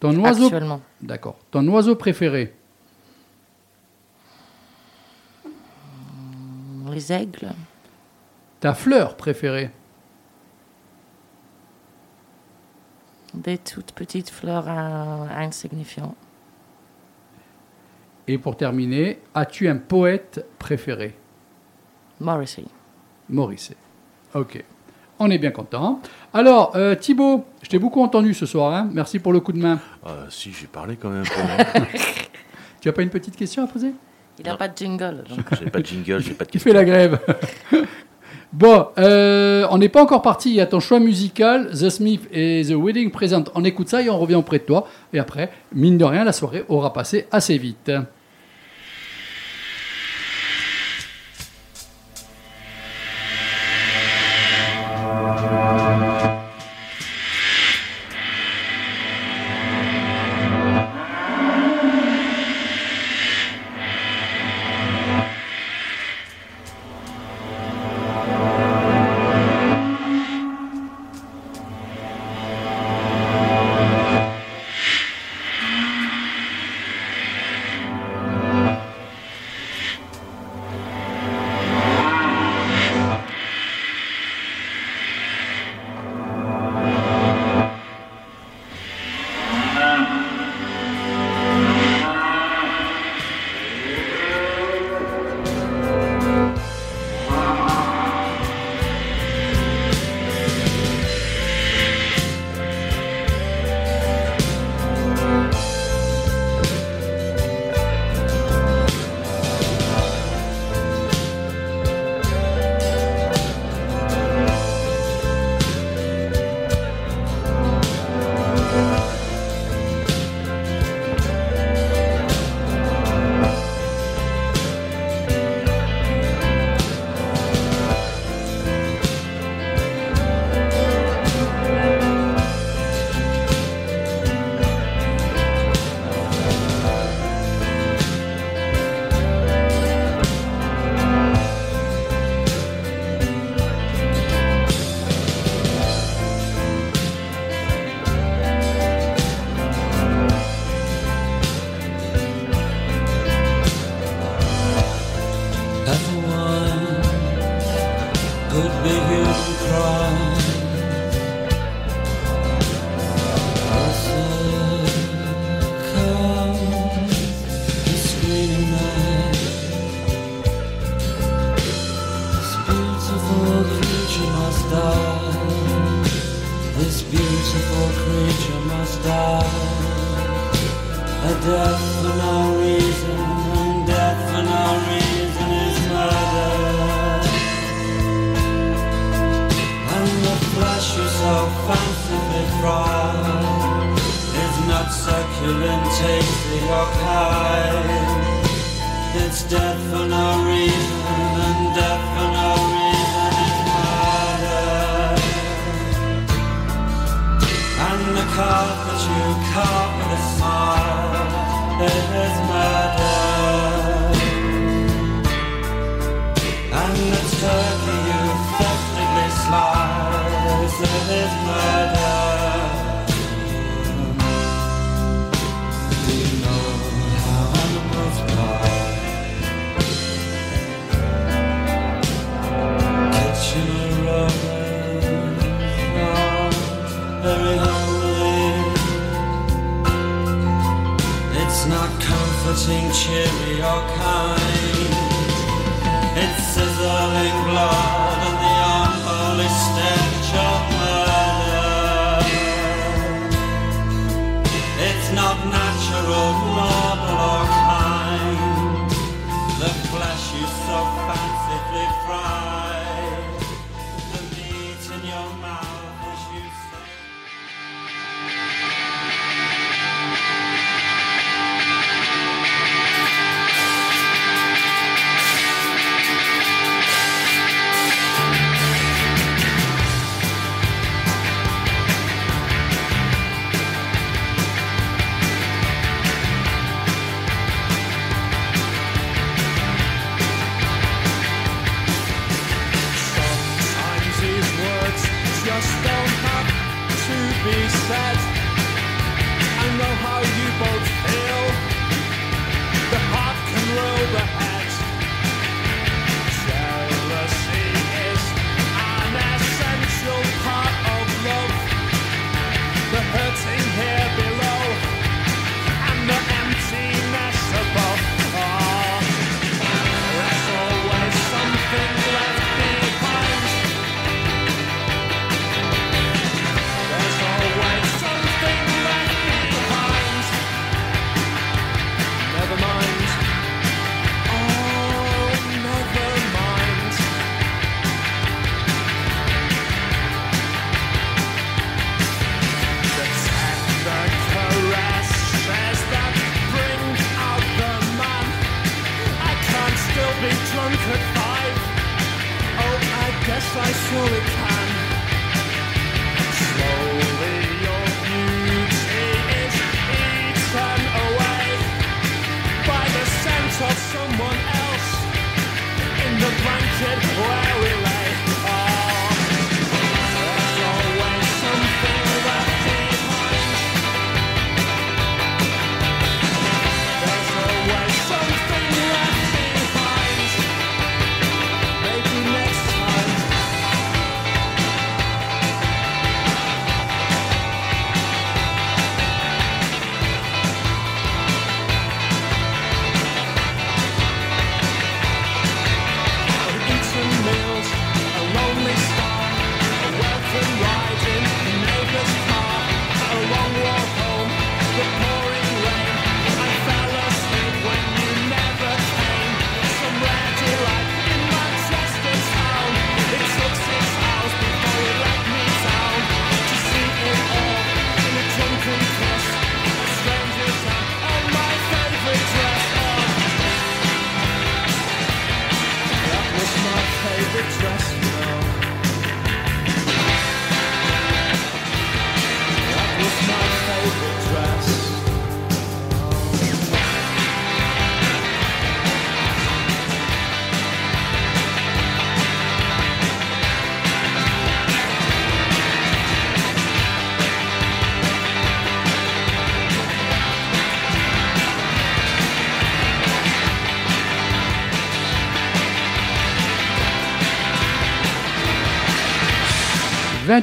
ton oiseau, actuellement. d'accord, ton oiseau préféré, Les aigles, ta fleur préférée, des toutes petites fleurs insignifiantes. et pour terminer, as-tu un poète préféré? Morrissey. Morisset. Ok. On est bien content. Alors, euh, Thibaut, je t'ai beaucoup entendu ce soir. hein. Merci pour le coup de main. Euh, si, j'ai parlé quand même. Tu n'as pas une petite question à poser? Il n'a pas de jingle. donc. j'ai pas de jingle, j'ai pas de Qui fait la grève Bon, euh, on n'est pas encore parti. Il y a ton choix musical, The Smith et The Wedding Present. On écoute ça et on revient auprès de toi. Et après, mine de rien, la soirée aura passé assez vite. sides.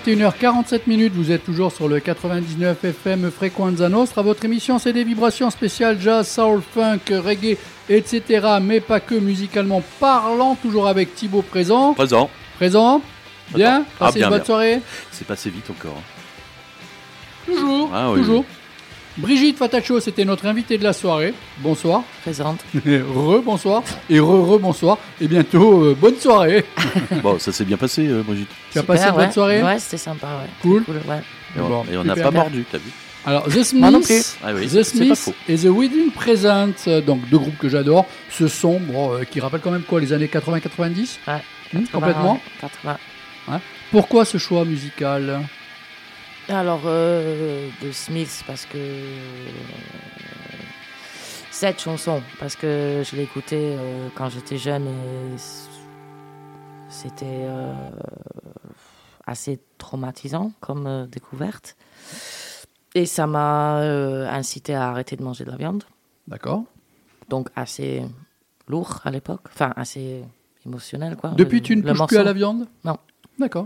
21h47 minutes, vous êtes toujours sur le 99 FM Frequenza Nostra. Votre émission, c'est des vibrations spéciales jazz, soul, funk, reggae, etc. Mais pas que musicalement parlant, toujours avec Thibaut présent. Présent. Présent. Bien. Ah, Passez ah, bien, une bonne bien. soirée. C'est passé vite encore. Hein. Toujours. Ah, oui, toujours. Brigitte Fatacho, c'était notre invitée de la soirée. Bonsoir. Présente. re, bonsoir. Et re, re, bonsoir. Et bientôt, euh, bonne soirée. Bon, ça s'est bien passé, euh, Brigitte. Tu as passé une bonne soirée Ouais, c'était sympa, ouais. Cool. ouais. Et on- Bon, et on n'a pas mordu, t'as vu Alors, The Smiths. Ah oui, The Smiths et The Wedding Present, donc deux groupes que j'adore, ce son bon, euh, qui rappelle quand même quoi, les années 80-90 Ouais. Hmm, Complètement 80. Ouais. Pourquoi ce choix musical? Alors, euh, de Smiths, parce que. Cette chanson, parce que je l'ai écoutée euh, quand j'étais jeune et c'était euh, assez traumatisant comme euh, découverte. Et ça m'a euh, incité à arrêter de manger de la viande. D'accord. Donc, assez lourd à l'époque, enfin, assez émotionnel, quoi. Depuis, le- tu ne touches plus à la viande? Non. D'accord.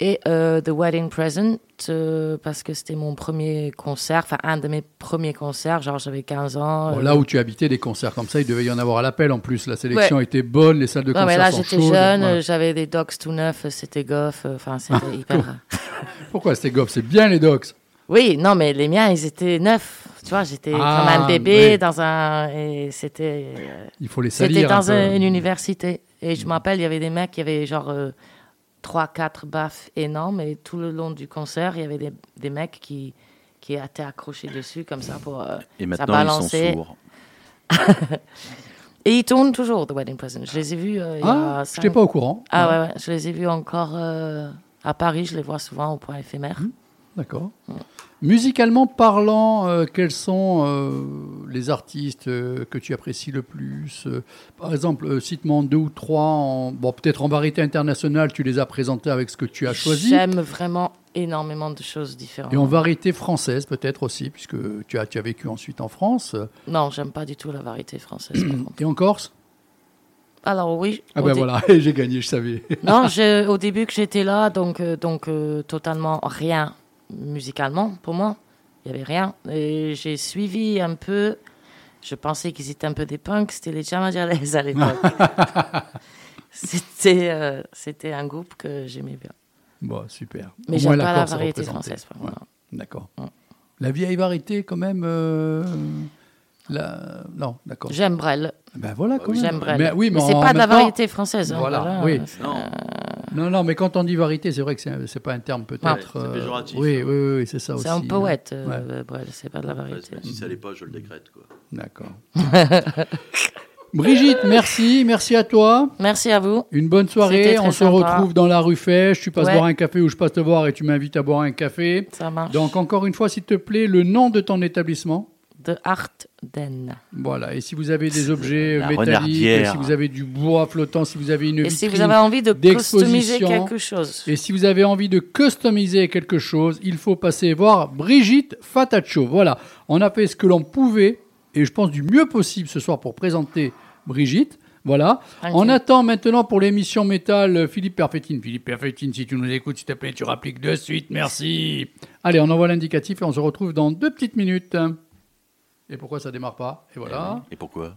Et euh, The Wedding Present, euh, parce que c'était mon premier concert, enfin un de mes premiers concerts, genre j'avais 15 ans. Bon, euh, là où tu habitais, des concerts comme ça, il devait y en avoir à l'appel en plus. La sélection Ouais. était bonne, les salles de Ouais, concert mais là j'étais jeune, j'avais des docs tout neufs, c'était goff, enfin c'était hyper. Pourquoi c'était goff C'est bien les docs. Oui, non, mais les miens ils étaient neufs, tu vois, j'étais Ah, comme un bébé ouais. dans un. Et c'était. Il faut les C'était salir. un dans un- une université. Et je me rappelle, il y avait des mecs qui avaient genre 3-4 baffes énormes. Et tout le long du concert, il y avait des, des mecs qui, qui étaient accrochés dessus comme ça pour. euh, Et ça ils sont sourds. Et ils tournent toujours, The Wedding Present. Je les ai vus. euh, il y Ah, je cinq- n'étais pas au courant. Ah Ouais. ouais, je les ai vus encore euh, à Paris. Je les vois souvent au point éphémère. D'accord. Musicalement parlant, euh, quels sont euh, les artistes euh, que tu apprécies le plus Par exemple, cite-moi deux ou trois. En, bon, peut-être en variété internationale, tu les as présentés avec ce que tu as choisi. J'aime vraiment énormément de choses différentes. Et en variété française, peut-être aussi, puisque tu as, tu as vécu ensuite en France. Non, j'aime pas du tout la variété française. Et en Corse? Alors oui. Ah ben voilà, j'ai gagné, je savais. Non, je- au début que j'étais là, donc, donc totalement rien musicalement pour moi. Il n'y avait rien. Et j'ai suivi un peu. Je pensais qu'ils étaient un peu des punks. C'était les Jamajales à l'époque. c'était, euh, c'était un groupe que j'aimais bien. Bon, super. Mais j'aime pas la variété française, Ouais. D'accord. La vieille variété, quand même. euh, la... Non, d'accord. J'aime Brel. Ben voilà, quand même. J'aime Brel. Mais, oui, mais, c'est en pas de la temps- variété française. hein, Voilà, voilà. oui. C'est, Non. euh, Non, non, mais quand on dit variété, c'est vrai que c'est c'est pas un terme peut-être. Ouais, c'est euh, péjoratif. Oui, oui, oui, oui, c'est ça aussi. c'est un poète, euh, Ouais, Brel. C'est pas de la variété. si ça l'est pas, je le décrète. Quoi. D'accord. Brigitte, merci, merci à toi. Merci à vous. Une bonne soirée. On se retrouve dans la rue Fèche. Tu passes Ouais. boire un café ou je passe te voir et tu m'invites à boire un café. Ça marche. Donc encore une fois, s'il te plaît, le nom de ton établissement. De Art Den. Voilà. Et si vous avez des objets La métalliques, si vous avez du bois flottant, si vous avez une Et si vous avez envie de customiser quelque chose. Et si vous avez envie de customiser quelque chose, il faut passer voir Brigitte Fataccio. Voilà, on a fait ce que l'on pouvait, et je pense du mieux possible ce soir pour présenter Brigitte. Voilà. On you. attend maintenant pour l'émission métal euh, Philippe Perfettine. Philippe Perfettine, si tu nous écoutes, s'il te plaît, tu rappliques de suite. Merci. Allez, on envoie l'indicatif et on se retrouve dans deux petites minutes. Et pourquoi ça démarre pas? Et voilà. Eh Et pourquoi?